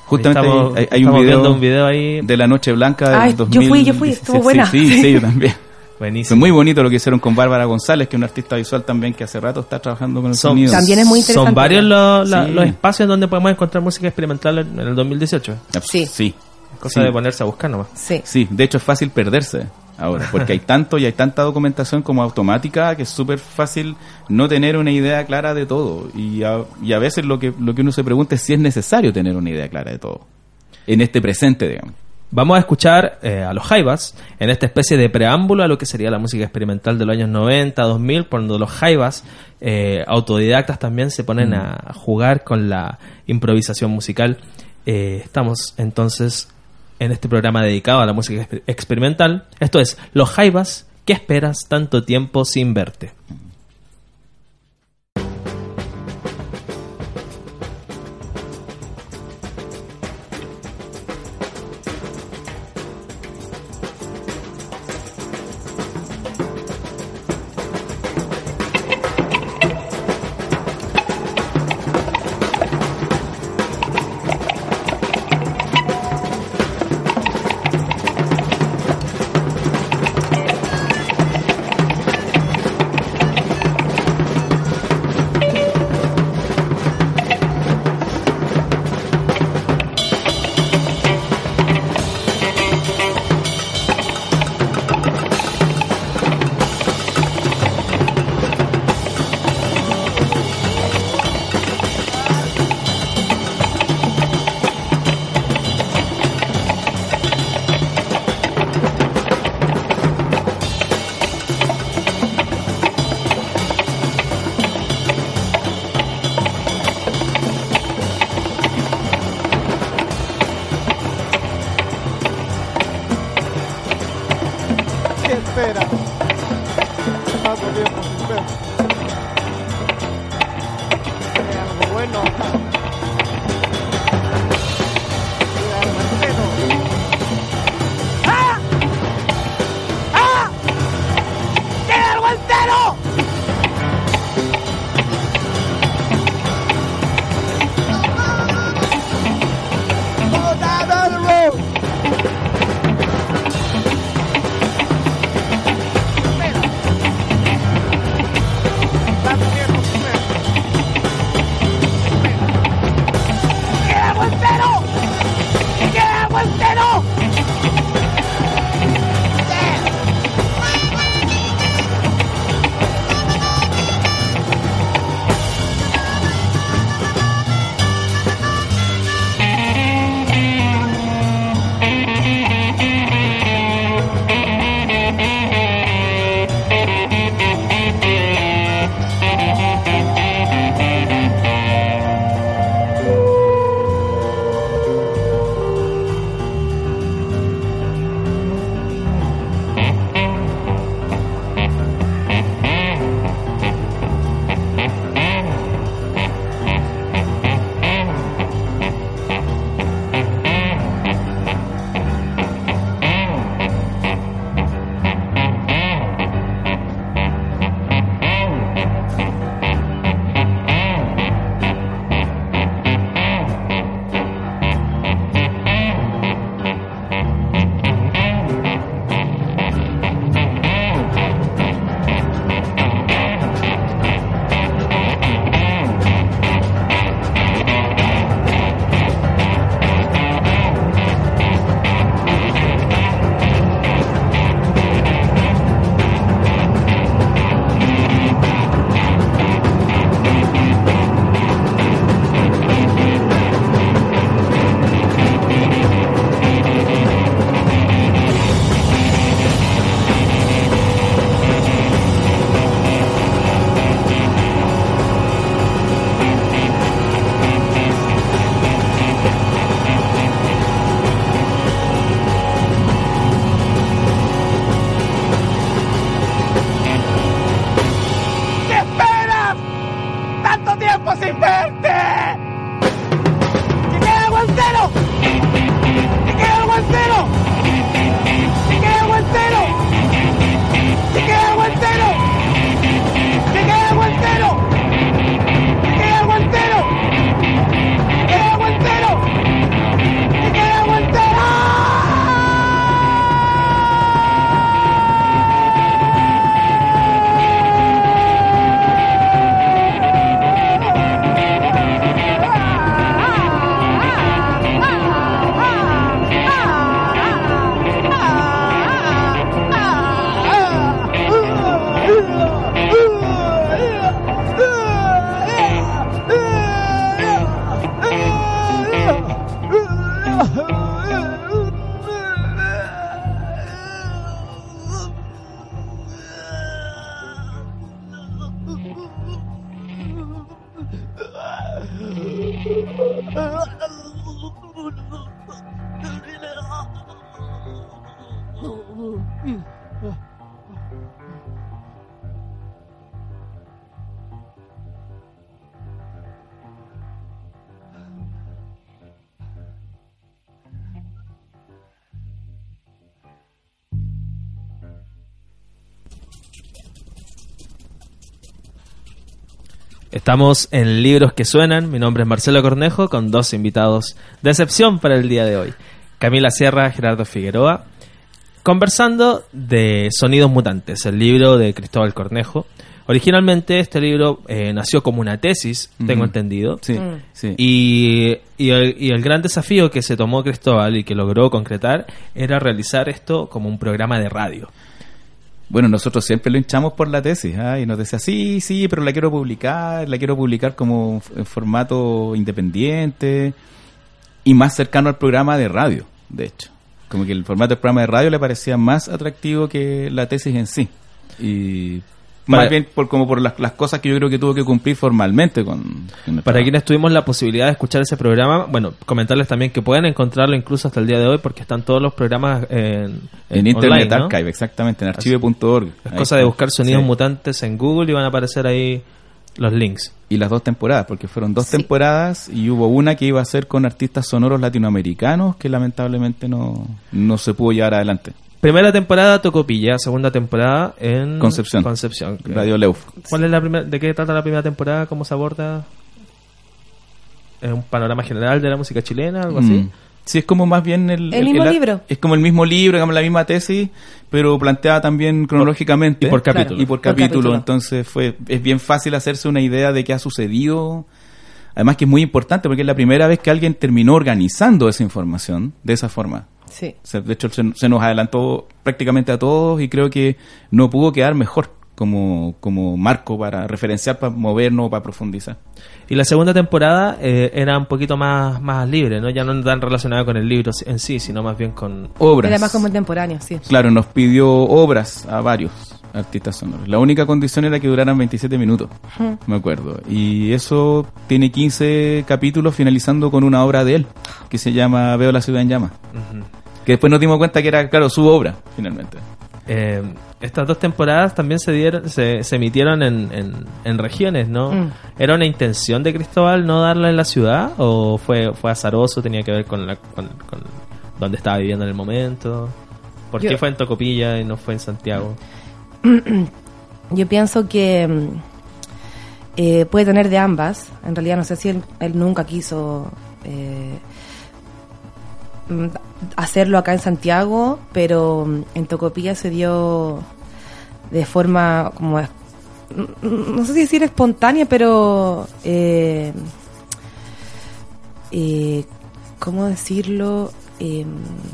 Justamente Estamos- hay, hay un, video un video ahí. de la Noche Blanca del Ay, yo 2000. fui, yo fui, estuvo buena. Sí, sí, sí, yo también. Fue Buenísimo. muy bonito lo que hicieron con Bárbara González, que es una artista visual también que hace rato está trabajando con el Son- sonido. También es muy interesante. Son varios la- Sí. los espacios donde podemos encontrar música experimental en, en el 2018. Sí. Sí. Cosa Sí. de ponerse a buscar nomás. Sí. Sí, de hecho es fácil perderse ahora, porque hay tanto y hay tanta documentación como automática que es súper fácil no tener una idea clara de todo. Y a, y a veces lo que, lo que uno se pregunta es si es necesario tener una idea clara de todo. En este presente, digamos. Vamos a escuchar eh, a los Jaivas en esta especie de preámbulo a lo que sería la música experimental de los años 90, 2000, cuando los Jaivas, eh, autodidactas también, se ponen a jugar con la improvisación musical. Eh, estamos entonces en este programa dedicado a la música exper- experimental. Esto es Los Jaivas, ¿qué esperas tanto tiempo sin verte? Estamos en Libros que Suenan. Mi nombre es Marcelo Cornejo con dos invitados de excepción para el día de hoy. Camila Sierra, Gerardo Figueroa. Conversando de Sonidos Mutantes, el libro de Cristóbal Cornejo. Originalmente este libro eh, nació como una tesis, tengo entendido. Sí, Mm. sí. Y, y el, y el gran desafío que se tomó Cristóbal y que logró concretar era realizar esto como un programa de radio. Bueno, nosotros siempre lo hinchamos por la tesis, ¿ah? y nos decía, sí, sí, pero la quiero publicar, la quiero publicar como en formato independiente y más cercano al programa de radio, de hecho. Como que el formato del programa de radio le parecía más atractivo que la tesis en sí. Y Para- más bien por, como por las, las cosas que yo creo que tuvo que cumplir formalmente con... Para quienes tuvimos la posibilidad de escuchar ese programa, bueno, comentarles también que pueden encontrarlo incluso hasta el día de hoy porque están todos los programas en, En Internet online, ¿no? Archive, exactamente, en archive.org. Es Ahí cosa de buscar sonidos Sí. mutantes en Google y van a aparecer ahí los links. y las dos temporadas, porque fueron dos Sí. temporadas y hubo una que iba a ser con artistas sonoros latinoamericanos que lamentablemente no, no se pudo llevar adelante. Primera temporada Tocopilla, segunda temporada en Concepción. Concepción. Radio Leuf. ¿Cuál es la primera, ¿De qué trata la primera temporada? ¿Cómo se aborda? ¿Es un panorama general de la música chilena? ¿Algo así? Mm. Sí, es como más bien el... El mismo libro. Es como el mismo libro, digamos, la misma tesis, pero planteada también cronológicamente. y por Claro. capítulo. Y por Por capítulo. capítulo. Entonces fue es bien fácil hacerse una idea de qué ha sucedido. Además que es muy importante porque es la primera vez que alguien terminó organizando esa información de esa forma. Sí. De hecho, se, se nos adelantó prácticamente a todos y creo que no pudo quedar mejor como, como marco para referenciar, para movernos, para profundizar. Y la segunda temporada eh, era un poquito más, más libre, ¿no? Ya no tan relacionada con el libro en sí, sino más bien con... Obras. Era más contemporáneo, sí. Claro, nos pidió obras a varios artistas sonoros. La única condición era que duraran 27 minutos, me acuerdo. Y eso tiene 15 capítulos finalizando con una obra de él, que se llama Veo la ciudad en llamas. Que después nos dimos cuenta que era, claro, su obra, finalmente. Eh, estas dos temporadas también se dieron, se, se emitieron en, en, en regiones, ¿no? Mm. ¿Era una intención de Cristóbal no darla en la ciudad? ¿O fue, fue azaroso? ¿Tenía que ver con, la, con, con dónde estaba viviendo en el momento? ¿Por Yo- qué fue en Tocopilla y no fue en Santiago? Yo pienso que mm, eh, puede tener de ambas. En realidad no sé si él, nunca quiso eh, mm, hacerlo acá en Santiago, pero mm, en Tocopilla se dio de forma como no sé si decir espontánea, pero eh, eh, ¿cómo decirlo? Eh,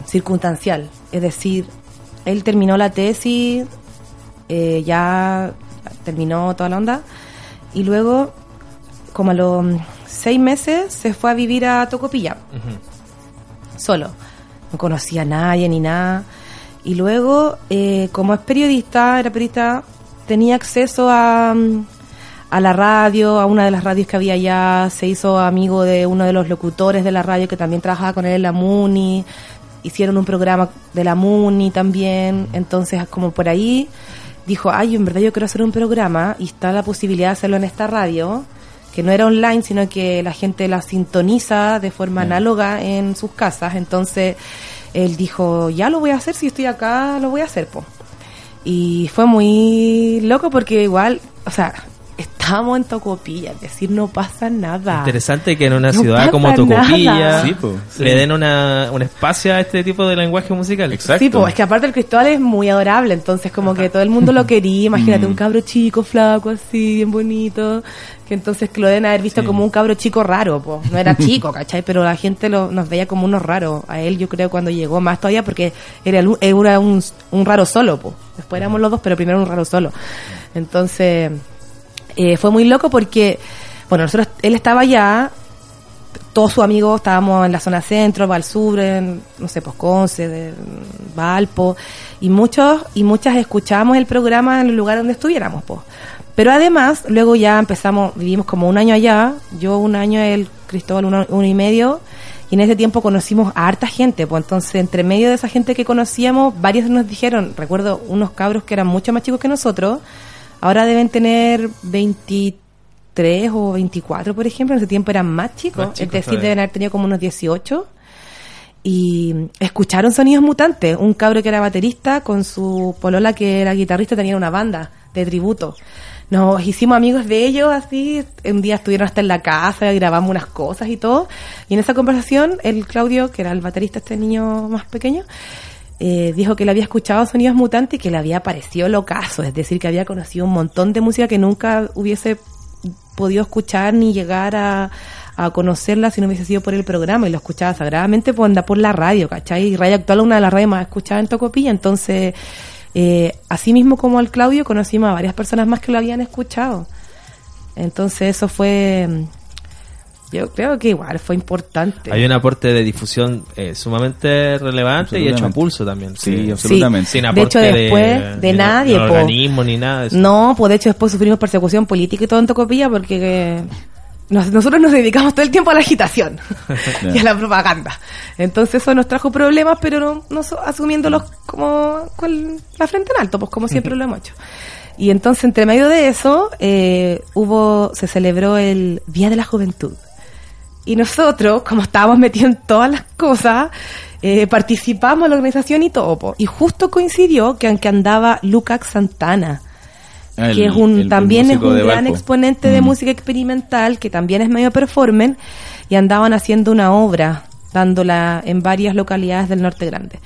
circunstancial. Es decir, él terminó la tesis, eh, ya terminó toda la onda, y luego, como a los seis meses, se fue a vivir a Tocopilla, solo. No conocía a nadie ni nada. Y luego, eh, como es periodista, era periodista, tenía acceso a, mm, a la radio, a una de las radios que había allá, se hizo amigo de uno de los locutores de la radio que también trabajaba con él en la MUNI, hicieron un programa de la MUNI también, entonces como por ahí dijo, ay, en verdad yo quiero hacer un programa y está la posibilidad de hacerlo en esta radio, que no era online, sino que la gente la sintoniza de forma análoga en sus casas, entonces él dijo, ya lo voy a hacer, si estoy acá, lo voy a hacer, po. Y fue muy loco porque igual, o sea, estábamos en Tocopilla, es decir, no pasa nada. Interesante que en una No ciudad como Tocopilla nada. Sí, po, sí. le den una, un espacio a este tipo de lenguaje musical. Exacto. Sí, pues es que aparte el Cristóbal es muy adorable, entonces como que todo el mundo lo quería, imagínate un cabro chico, flaco, así, bien bonito, que entonces que lo deben haber visto Sí. como un cabro chico raro, pues no era chico, ¿cachai? Pero la gente lo, nos veía como unos raros, a él yo creo cuando llegó más todavía porque era, el- era un, un raro solo, pues después éramos los dos, pero primero un raro solo. Entonces, eh, fue muy loco porque, bueno, nosotros, él estaba allá, todos sus amigos estábamos en la zona centro, Val Sur, en, no sé, pues Conce, de, Valpo, y muchos y muchas escuchábamos el programa en el lugar donde estuviéramos, pues. Pero además, luego ya empezamos, vivimos como un año allá, yo un año, el Cristóbal uno, uno y medio, y en ese tiempo conocimos a harta gente, pues entonces entre medio de esa gente que conocíamos, varios nos dijeron, recuerdo unos cabros que eran mucho más chicos que nosotros, ahora deben tener 23 o 24, por ejemplo, en ese tiempo eran más chicos, Más chicos es decir, todavía. deben haber tenido como unos 18 y escucharon sonidos mutantes. Un cabro que era baterista con su polola que era guitarrista tenía una banda de tributo. Nos hicimos amigos de ellos así, un día estuvieron hasta en la casa, grabamos unas cosas y todo. Y en esa conversación, el Claudio, que era el baterista, este niño más pequeño, eh, dijo que le había escuchado sonidos mutantes y que le había parecido locazo, es decir, que había conocido un montón de música que nunca hubiese podido escuchar ni llegar a, conocerla si no hubiese sido por el programa y lo escuchaba sagradamente por, por la radio, ¿cachai? Y Radio Actual es una de las radios más escuchadas en Tocopilla, entonces, eh, así mismo como al Claudio, conocimos a varias personas más que lo habían escuchado. Entonces eso fue, yo creo que igual fue importante. Hay un aporte de difusión eh, sumamente relevante y hecho a pulso también. Sí, absolutamente. Sin De aporte hecho, después de nadie, po. organismo ni nada de eso. No, pues de hecho después sufrimos persecución política y todo en Tocopilla porque eh, nos- nosotros nos dedicamos todo el tiempo a la agitación y a la propaganda. Entonces eso nos trajo problemas, pero no, no so- asumiéndolos como con la frente en alto, pues como siempre lo hemos hecho. Y entonces entre medio de eso eh, hubo, se celebró el Día de la Juventud. Y nosotros, como estábamos metidos en todas las cosas, eh, participamos en la organización y todo. po. Y justo coincidió que aunque andaba Lucac Santana, el- que es un el también es un gran Valpo. exponente de Mm. música experimental, que también es medio performance, y andaban haciendo una obra, dándola en varias localidades del norte grande.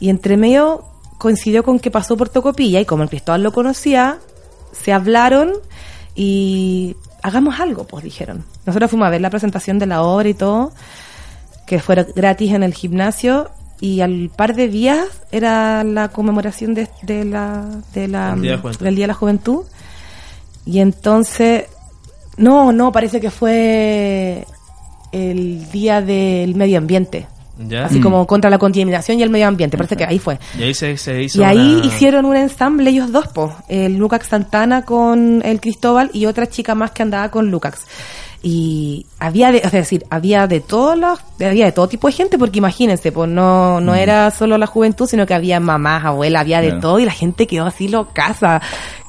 Y entre medio coincidió con que pasó por Tocopilla, y como el Cristóbal lo conocía, se hablaron y hagamos algo, pues dijeron. Nosotros fuimos a ver la presentación de la obra y todo, que fuera gratis en el gimnasio, y al par de días era la conmemoración de, de la, de la, Día de del Día de la Juventud. Y entonces, no, no, parece que fue el Día del Medio Ambiente. ¿Ya? Así como contra la contaminación y el medio ambiente, parece que ahí fue. Y ahí se, se hizo Y ahí una- hicieron un ensamble ellos dos, po. El Lucax Santana con el Cristóbal y otra chica más que andaba con Lucax. Y había de, es decir, había de todos los, había de todo tipo de gente, porque imagínense, pues no, no era solo la juventud, sino que había mamás, abuelas, había de Claro. todo y la gente quedó así locaza.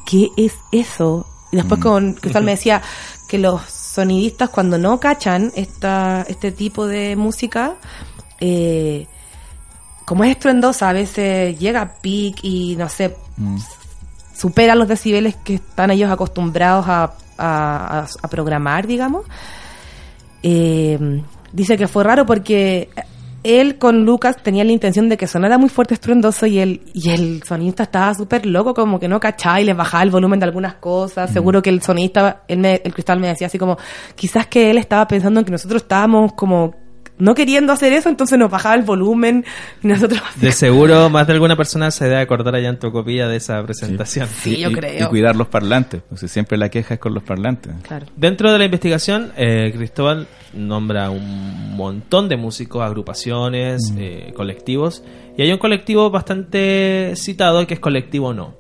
¿Qué es eso? Y después con Cristóbal me decía que los sonidistas cuando no cachan esta, este tipo de música, eh, como es estruendosa, a veces llega a pic y no sé, Mm. supera los decibeles que están ellos acostumbrados a, a- a- programar, digamos. Eh, dice que fue raro porque él con Lucas tenía la intención de que sonara muy fuerte estruendoso y el, y el sonista estaba súper loco, como que no cachaba y les bajaba el volumen de algunas cosas. Seguro que el sonista, él me- el cristal me decía así como, quizás que él estaba pensando en que nosotros estábamos como no queriendo hacer eso, entonces nos bajaba el volumen y nosotros De seguro, más de alguna persona se debe acordar allá en Tocopilla de esa presentación. Sí, yo y, creo. Y cuidar los parlantes, porque siempre la queja es con los parlantes. Claro. Dentro de la investigación, eh, Cristóbal nombra un montón de músicos, agrupaciones, eh, colectivos. Y hay un colectivo bastante citado que es Colectivo No.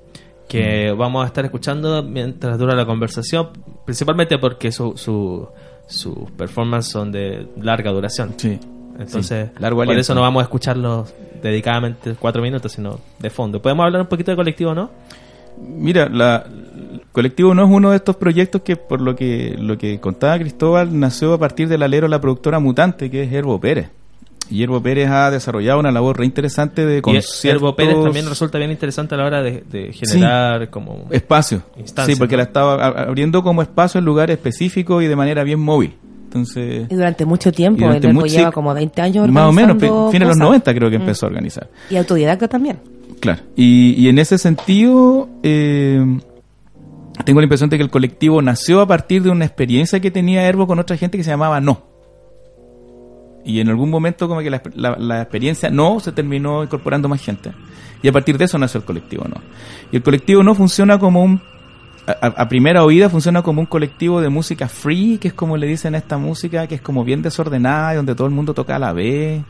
Que vamos a estar escuchando mientras dura la conversación. Principalmente porque su, su, sus performances son de larga duración. Sí. Entonces, Sí, largo por aliento. eso no vamos a escucharlos dedicadamente cuatro minutos, sino de fondo. ¿Podemos hablar un poquito de colectivo, no? Mira, la, colectivo no es uno de estos proyectos que, por lo que lo que contaba Cristóbal, nació a partir del alero de la productora mutante, que es Herbo Pérez. Y Herbo Pérez ha desarrollado una labor re interesante de Y conciertos. Servo Pérez también resulta bien interesante a la hora de, de generar como... Espacio. Sí, porque ¿no? la estaba abriendo como espacio en lugares específicos y de manera bien móvil. Entonces, Y durante mucho tiempo, durante mucho- lleva como 20 años más o menos, fines de los cosas. 90 creo que Mm. empezó a organizar. Y autodidacta también. Claro. Y, y en ese sentido, eh, tengo la impresión de que el colectivo nació a partir de una experiencia que tenía Herbo con otra gente que se llamaba No. Y en algún momento como que la, la- la experiencia No se terminó incorporando más gente. Y a partir de eso nació el colectivo No. Y el colectivo No funciona como un a, a primera oída funciona como un colectivo de música free, que es como le dicen a esta música, que es como bien desordenada y donde todo el mundo toca a la vez.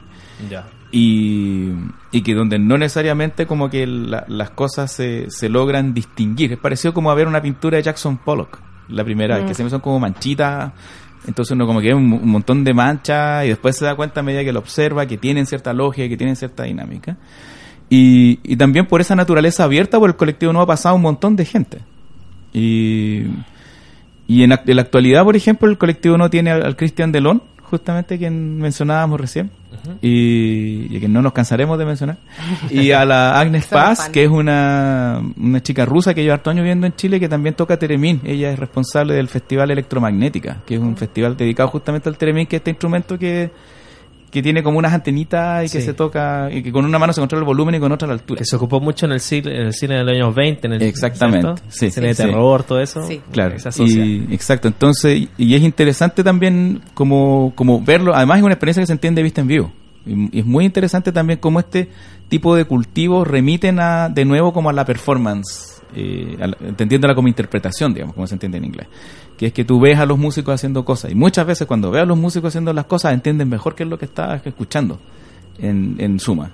Ya. y, y que donde no necesariamente como que la- las cosas se, se logran distinguir. Es parecido como a ver una pintura de Jackson Pollock, la primera vez, que siempre son como manchitas, entonces uno como que ve un, montón de manchas y después se da cuenta a medida que lo observa que tienen cierta lógica, que tienen cierta dinámica. Y, y también por esa naturaleza abierta por el colectivo no ha pasado un montón de gente. Y, y en la actualidad, por ejemplo, el colectivo no tiene al, al Cristian Delón, justamente quien mencionábamos recién, y, y que no nos cansaremos de mencionar, y a la Agnes Paz, que es una, una chica rusa que lleva harto años viviendo en Chile, que también toca Teremín. Ella es responsable del Festival Electromagnética, que es un festival dedicado justamente al Teremín, que es este instrumento que, que tiene como unas antenitas y que Sí. se toca, y que con una mano se controla el volumen y con otra la altura. Que se ocupó mucho en el cine, en el cine de los años 20. En el, Exactamente, sí, Cine de sí. terror, todo eso. Sí. Claro, Se asocia. y, exacto. Entonces, y- y es interesante también como, como verlo. Además, es una experiencia que se entiende vista en vivo. Y, y es muy interesante también cómo este tipo de cultivos remiten a, de nuevo como a la performance, eh, entendiéndola como interpretación, digamos, como se entiende en inglés. Que es que tú ves a los músicos haciendo cosas. Y muchas veces cuando ves a los músicos haciendo las cosas, entienden mejor qué es lo que estás escuchando, en suma.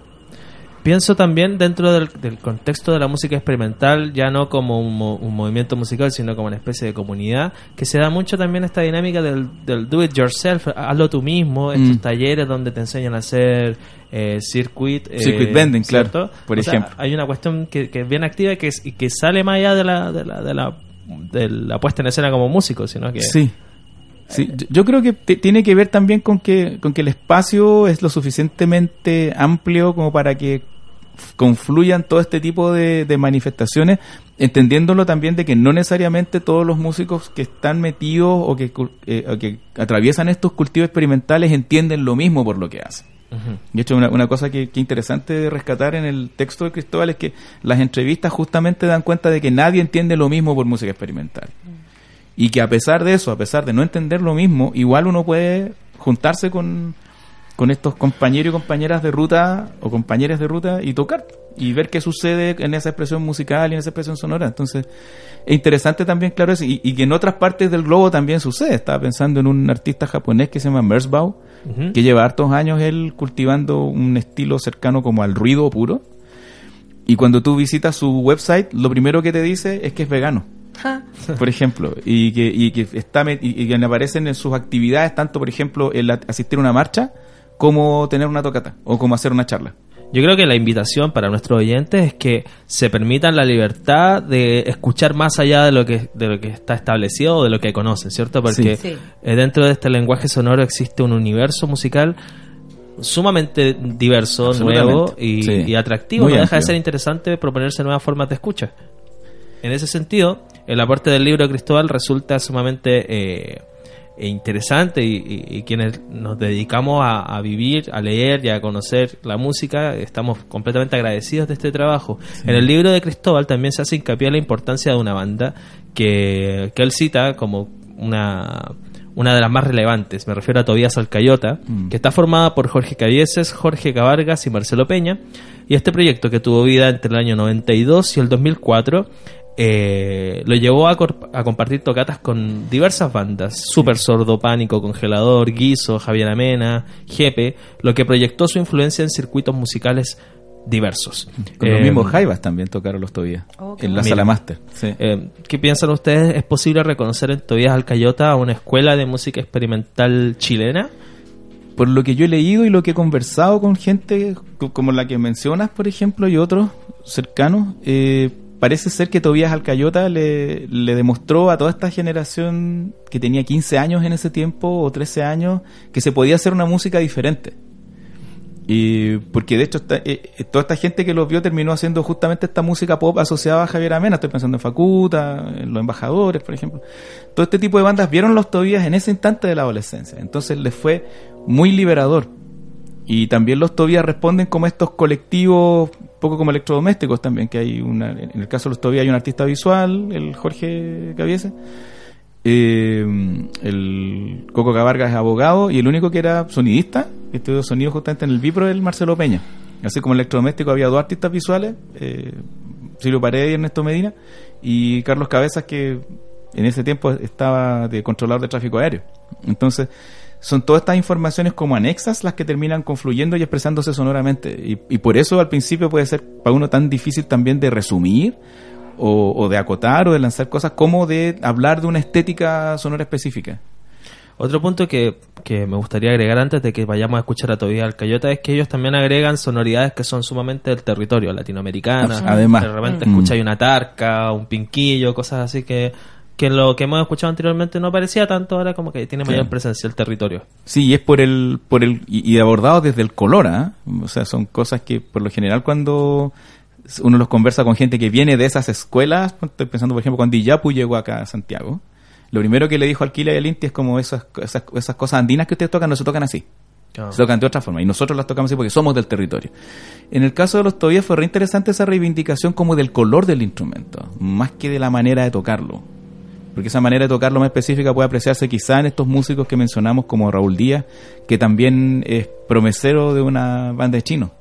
Pienso también dentro del, del contexto de la música experimental, ya no como un, mo- un movimiento musical, sino como una especie de comunidad, que se da mucho también esta dinámica del, del do it yourself, hazlo tú mismo, estos Mm. talleres donde te enseñan a hacer eh, circuit, eh, Circuit bending, claro, ¿cierto? por O sea, ejemplo. hay una cuestión que, que es bien activa y que, y que sale más allá de la, de la, de la, de la puesta en escena como músico, sino que Sí. Sí, yo- creo que tiene que ver también con que, con que el espacio es lo suficientemente amplio como para que confluyan todo este tipo de, de manifestaciones, entendiéndolo también de que no necesariamente todos los músicos que están metidos o que, cul- eh, o que atraviesan estos cultivos experimentales entienden lo mismo por lo que hacen. Ujú. De hecho, una, una cosa que, que interesante de rescatar en el texto de Cristóbal es que las entrevistas justamente dan cuenta de que nadie entiende lo mismo por música experimental. Y que a pesar de eso, a pesar de no entender lo mismo, igual uno puede juntarse con, con estos compañeros y compañeras de ruta o compañeras de ruta y tocar y ver qué sucede en esa expresión musical y en esa expresión sonora. Entonces, es interesante también, claro, eso, y, y que en otras partes del globo también sucede. Estaba pensando en un artista japonés que se llama Merzbau, que lleva hartos años él cultivando un estilo cercano como al ruido puro. Y cuando tú visitas su website, lo primero que te dice es que es vegano, por ejemplo, y que, y que está met- y, y que aparecen en sus actividades tanto, por ejemplo, el a- asistir a una marcha como tener una tocata o como hacer una charla. Yo creo que la invitación para nuestros oyentes es que se permitan la libertad de escuchar más allá de lo que de lo que está establecido o de lo que conocen, ¿cierto? Porque Sí. Sí. eh, dentro de este lenguaje sonoro existe un universo musical sumamente diverso, nuevo y, Sí. y atractivo. Muy no deja de ser interesante proponerse nuevas formas de escucha. En ese sentido, el aporte del libro de Cristóbal resulta sumamente eh, e interesante y, y- y quienes nos dedicamos a, a vivir, a leer y a conocer la música, estamos completamente agradecidos de este trabajo. En el libro de Cristóbal también se hace hincapié en la importancia de una banda que, que él cita como una, una de las más relevantes. Me refiero a Tobías Alcayota, Mm. que está formada por Jorge Cabieses, Jorge Cavargas y Marcelo Peña. Y este proyecto que tuvo vida entre el año 92 y el 2004 eh, lo llevó a, a compartir tocatas con diversas bandas, Super Sordo, Pánico, Congelador, Guiso, Javier Amena, Jepe, lo que proyectó su influencia en circuitos musicales diversos. Con los Eh, mismos Jaivas también tocaron los Tobías Oh, en la sala máster. Sí. eh, ¿Qué piensan ustedes? ¿Es posible reconocer en Tobías Alcayota una escuela de música experimental chilena? por lo que yo he leído y lo que he conversado con gente co- como la que mencionas, por ejemplo, y otros cercanos, eh, parece ser que Tobías Alcayota le, demostró a toda esta generación que tenía 15 años en ese tiempo o 13 años que se podía hacer una música diferente. Y porque de hecho eh, eh, toda esta gente que los vio terminó haciendo justamente esta música pop asociada a Javier Amena. Estoy pensando en Facuta, en Los Embajadores, por ejemplo. Todo este tipo de bandas vieron los Tobías en ese instante de la adolescencia. Entonces les fue muy liberador. Y también los Tobías responden como estos colectivos, poco como electrodomésticos también, que hay una, en el caso de los Tobías hay un artista visual, el Jorge Cabiese. Eh, el Coco Cavarga es abogado y el único que era sonidista, estudió sonido justamente en el Vipro, el Marcelo Peña. Así como electrodoméstico había dos artistas visuales, eh, Silvio Paredes y Ernesto Medina, y Carlos Cabezas, que en ese tiempo estaba de controlador de tráfico aéreo. Entonces, son todas estas informaciones como anexas las que terminan confluyendo y expresándose sonoramente. Y, y por eso al principio puede ser para uno tan difícil también de resumir o, o de acotar o de lanzar cosas como de hablar de una estética sonora específica. Otro punto que, que me gustaría agregar antes de que vayamos a escuchar a Tobías Alcayota es que ellos también agregan sonoridades que son sumamente del territorio latinoamericano. Además. De repente Mm. escucháis una tarca, un pinquillo, cosas así que, que lo que hemos escuchado anteriormente no parecía tanto, ahora como que tiene mayor presencia el territorio. Sí, y es por el, por el, y, y abordado desde el color, ¿ah? O sea, son cosas que por lo general cuando uno los conversa con gente que viene de esas escuelas, estoy pensando por ejemplo cuando Iyapu llegó acá a Santiago, lo primero que le dijo Alquila y al Inti es como esas, esas, esas cosas andinas que ustedes tocan no se tocan así. Se tocan de otra forma y nosotros las tocamos así porque somos del territorio. En el caso de los todavía fue re interesante esa reivindicación como del color del instrumento, más que de la manera de tocarlo. Porque esa manera de tocarlo más específica puede apreciarse quizá en estos músicos que mencionamos como Raúl Díaz, que también es promesero de una banda de chinos.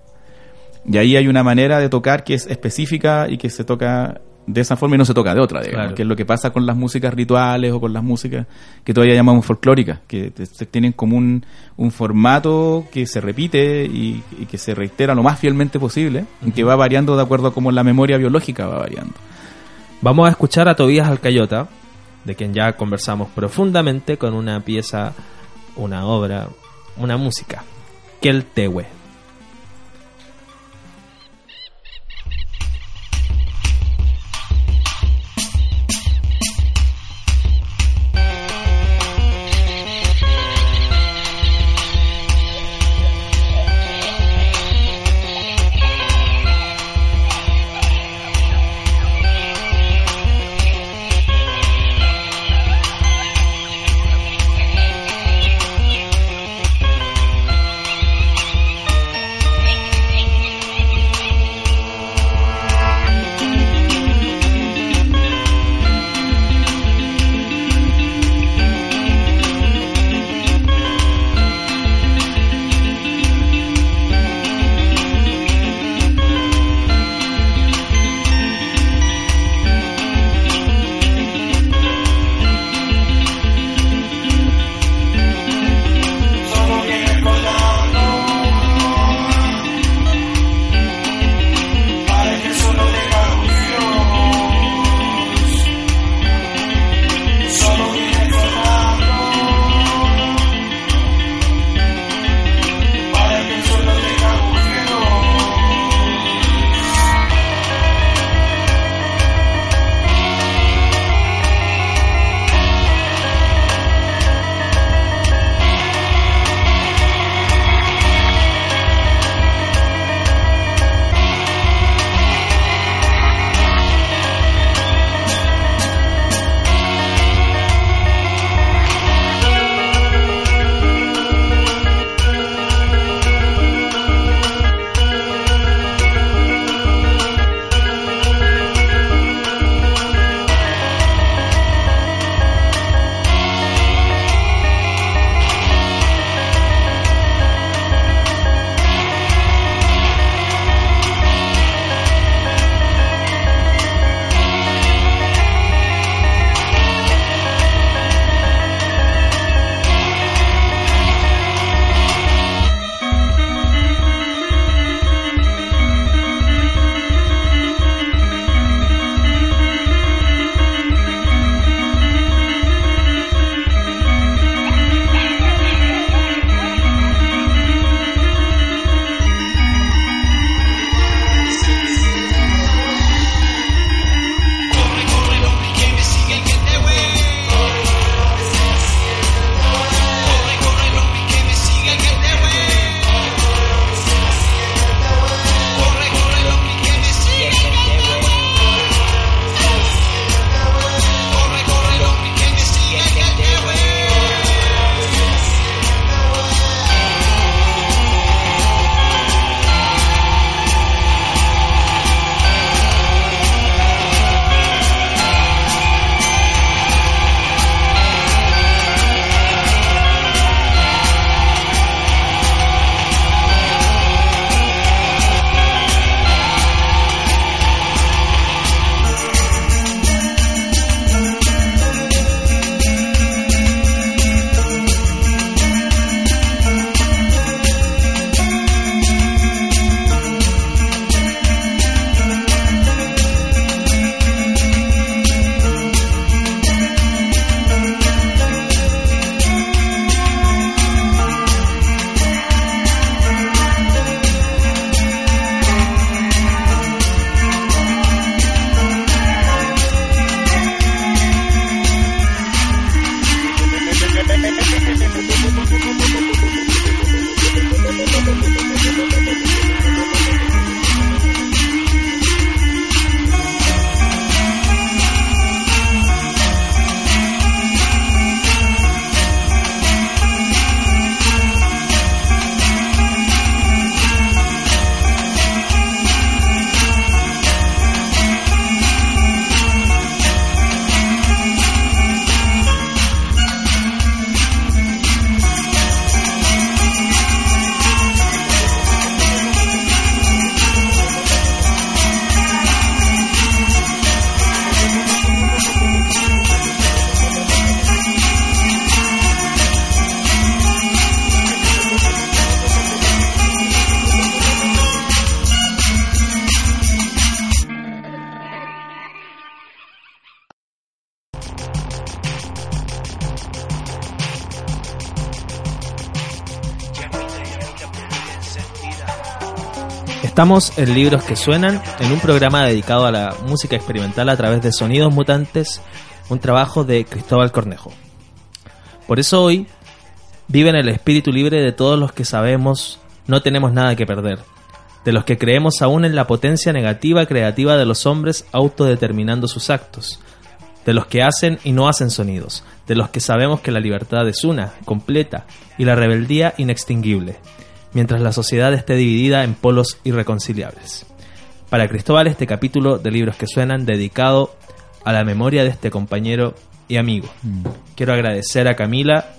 Y ahí hay una manera de tocar que es específica y que se toca de esa forma y no se toca de otra, digamos, Claro. que es lo que pasa con las músicas rituales o con las músicas que todavía llamamos folclóricas, que tienen como un, un formato que se repite y, y que se reitera lo más fielmente posible, y que va variando de acuerdo a cómo la memoria biológica va variando. Vamos a escuchar a Tobías Alcayota, de quien ya conversamos profundamente con una pieza, una obra, una música, que Estamos en Libros que Suenan, en un programa dedicado a la música experimental a través de sonidos mutantes, un trabajo de Cristóbal Cornejo. Por eso hoy vive en el espíritu libre de todos los que sabemos no tenemos nada que perder, de los que creemos aún en la potencia negativa creativa de los hombres autodeterminando sus actos, de los que hacen y no hacen sonidos, de los que sabemos que la libertad es una, completa, y la rebeldía inextinguible, mientras la sociedad esté dividida en polos irreconciliables. Para Cristóbal este capítulo de libros que suenan dedicado a la memoria de este compañero y amigo. Quiero agradecer a Camila,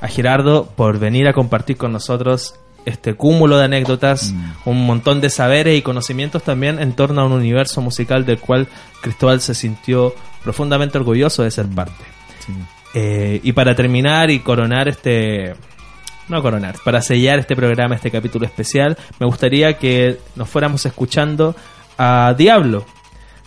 a Gerardo por venir a compartir con nosotros este cúmulo de anécdotas, un montón de saberes y conocimientos también en torno a un universo musical del cual Cristóbal se sintió profundamente orgulloso de ser parte. Eh, y para terminar y coronar este... No coronar, para sellar este programa, este capítulo especial, me gustaría que nos fuéramos escuchando a Diablo.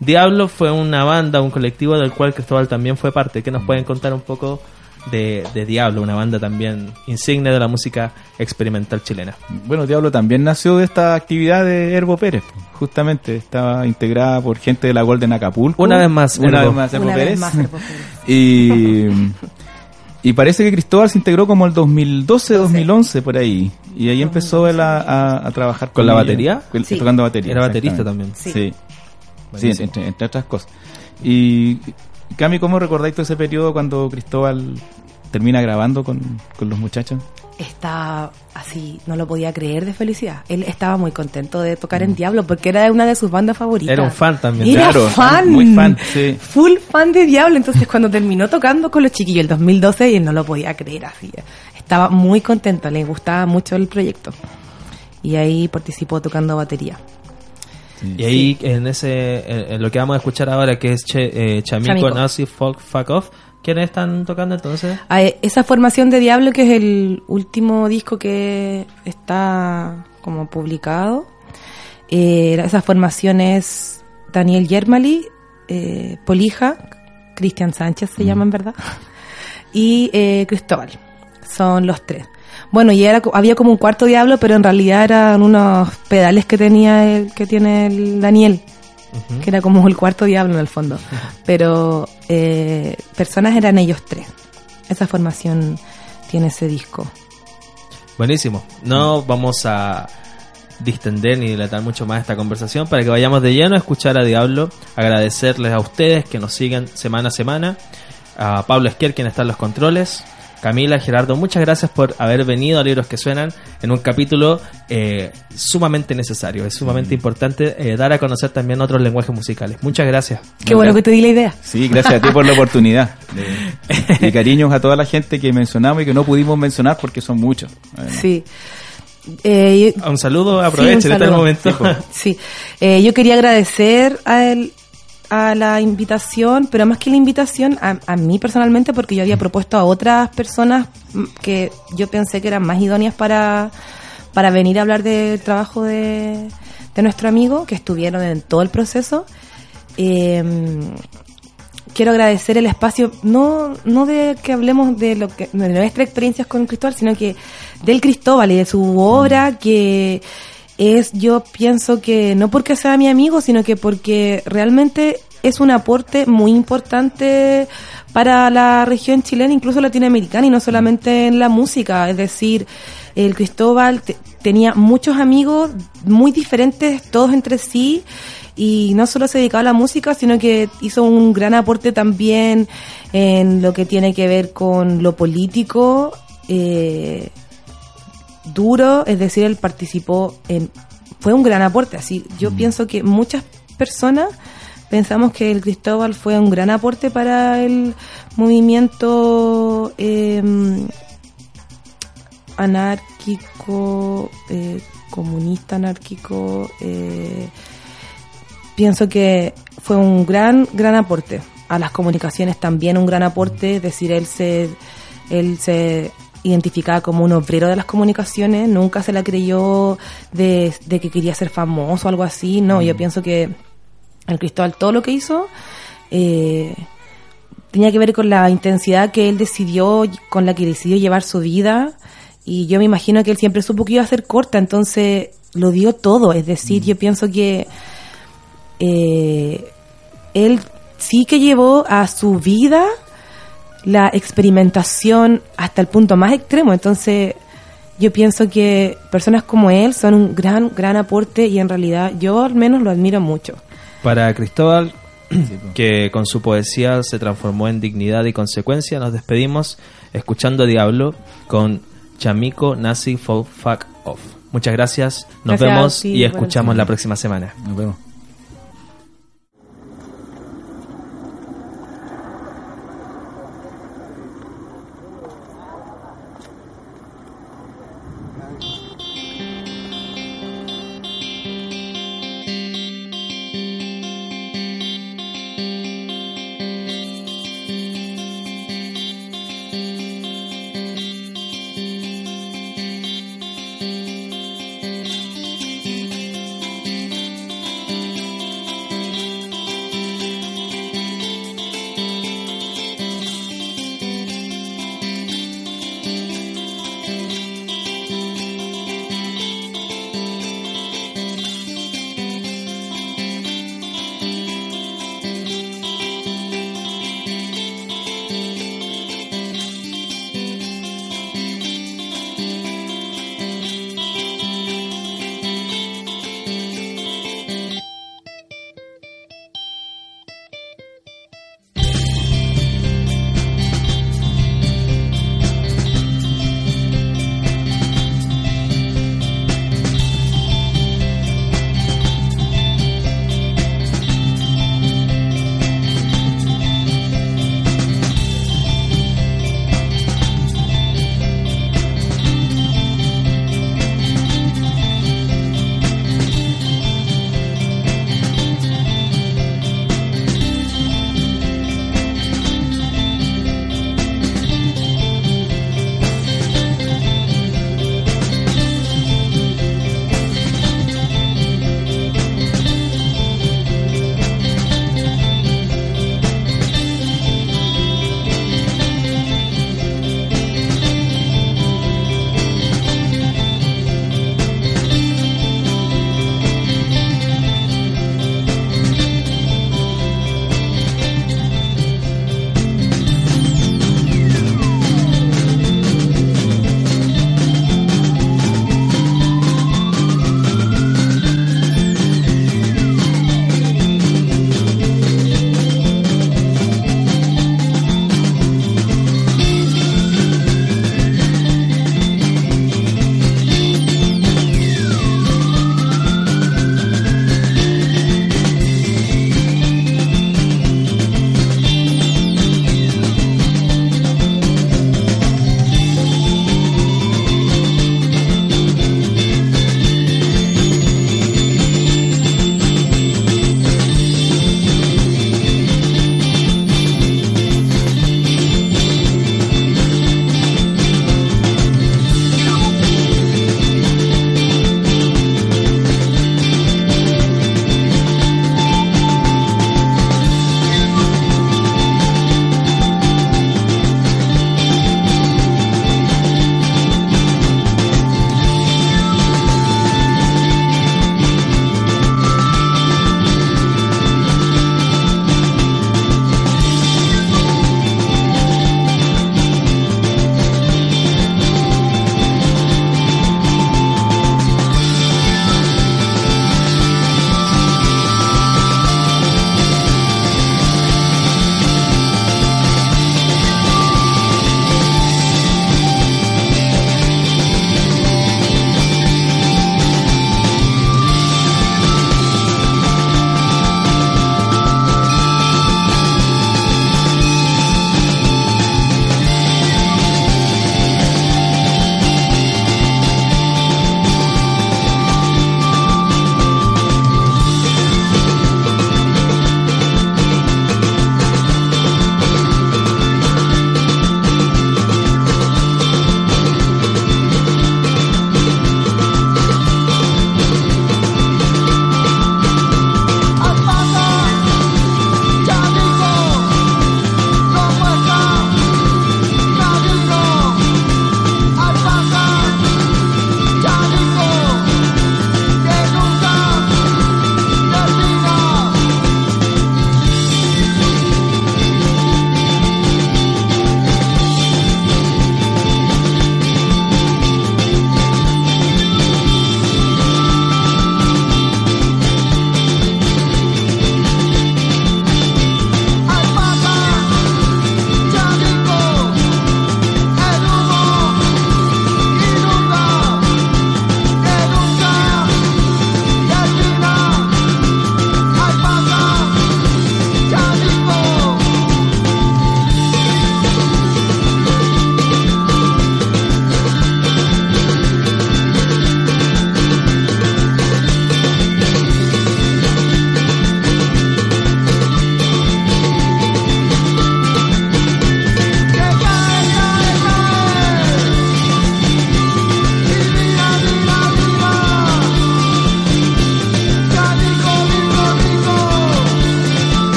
Diablo fue una banda, un colectivo del cual Cristóbal también fue parte. ¿Qué nos pueden contar un poco de, de Diablo, una banda también insigne de la música experimental chilena? Bueno, Diablo también nació de esta actividad de Herbo Pérez. Justamente estaba integrada por gente de la Golden Acapulco. Una vez más, Una Herbo. vez más, Herbo Una vez más, Herbo Pérez. y, y parece que Cristóbal se integró como el 2012, 2011, por ahí. Y ahí empezó él a, a- a trabajar ¿Con la ella. batería? Con- Sí. Tocando batería. Era baterista también. Sí. Sí. Sí, entre otras cosas. Y Cami, ¿cómo recordáis todo ese periodo cuando Cristóbal termina grabando con, con los muchachos? Estaba así, no lo podía creer de felicidad. Él estaba muy contento de tocar en Diablo porque era una de sus bandas favoritas. Era un fan también. Era Claro, fan. muy fan, sí. Full fan de Diablo. Entonces, cuando terminó tocando con los chiquillos el 2012, él no lo podía creer así. Estaba muy contento, le gustaba mucho el proyecto. Y ahí participó tocando batería. Y ahí en ese en, en lo que vamos a escuchar ahora que es che, eh, Chamico, Chamico. Nazi Folk Fuck Off, ¿quiénes están tocando entonces? Ah, eh, Esa formación de Diablo, que es el último disco que está como publicado, eh, esa formación es Daniel Yermali, eh, Polija, Cristian Sánchez se llama en verdad, y eh, Cristóbal. Son los tres. Bueno, y era, había como un cuarto Diablo, pero en realidad eran unos pedales que tenía el, que tiene el Daniel, que era como el cuarto Diablo en el fondo. Pero eh, personas eran ellos tres. Esa formación tiene ese disco. Buenísimo. No vamos a distender ni dilatar mucho más esta conversación para que vayamos de lleno a escuchar a Diablo, agradecerles a ustedes que nos sigan semana a semana, a Pablo Esquier quien está en los controles, Camila, Gerardo, muchas gracias por haber venido a Libros que Suenan en un capítulo eh, sumamente necesario, es sumamente importante eh, dar a conocer también otros lenguajes musicales. Muchas gracias. Qué bueno que te di la idea. Sí, gracias a ti por la oportunidad. De- y cariños a toda la gente que mencionamos y que no pudimos mencionar porque son muchos. además. Sí. Eh, yo- Un saludo, Sí, aprovechen un este momento. Sí, Eh, yo quería agradecer a, él, a la invitación, pero más que la invitación, a, a mí personalmente, porque yo había propuesto a otras personas mm, que yo pensé que eran más idóneas para, para venir a hablar del trabajo de, de nuestro amigo, que estuvieron en todo el proceso. Eh, quiero agradecer el espacio, no, no de que hablemos de lo que de nuestras experiencias con Cristóbal, sino que del Cristóbal y de su obra que es, yo pienso que no porque sea mi amigo, sino que porque realmente es un aporte muy importante para la región chilena, incluso latinoamericana, y no solamente en la música. Es decir, el Cristóbal te- tenía muchos amigos muy diferentes, todos entre sí, y no solo se dedicaba a la música, sino que hizo un gran aporte también en lo que tiene que ver con lo político. eh, duro, es decir, él participó en... Fue un gran aporte, así. Yo pienso que muchas personas pensamos que el Cristóbal fue un gran aporte para el movimiento eh, anárquico, eh, comunista anárquico. eh, pienso que fue un gran, gran aporte. A las comunicaciones también un gran aporte, es decir, él se, él se identificaba como un obrero de las comunicaciones, nunca se la creyó de, de que quería ser famoso o algo así, no, yo pienso que el Cristóbal todo lo que hizo eh, tenía que ver con la intensidad que él decidió, con la que decidió llevar su vida, y yo me imagino que él siempre supo que iba a ser corta, entonces lo dio todo. Es decir, yo pienso que eh, él sí que llevó a su vida la experimentación hasta el punto más extremo. Entonces, yo pienso que personas como él son un gran, gran aporte y en realidad yo al menos lo admiro mucho. Para Cristóbal, que con su poesía se transformó en dignidad y consecuencia, nos despedimos escuchando Diablo con Chamico Nazi Fuck Off. Muchas gracias, nos Gracias vemos ti y escuchamos la próxima semana. Nos vemos.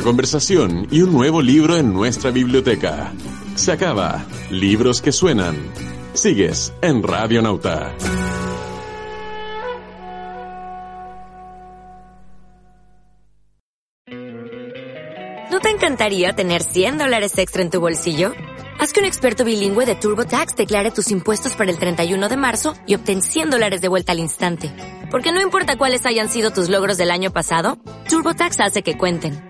Otra conversación y un nuevo libro en nuestra biblioteca. Se acaba. Libros que suenan. Sigues en Radio Nauta. ¿No te encantaría tener 100 dólares extra en tu bolsillo? Haz que un experto bilingüe de TurboTax declare tus impuestos para el 31 de marzo y obtén 100 dólares de vuelta al instante. Porque no importa cuáles hayan sido tus logros del año pasado, TurboTax hace que cuenten.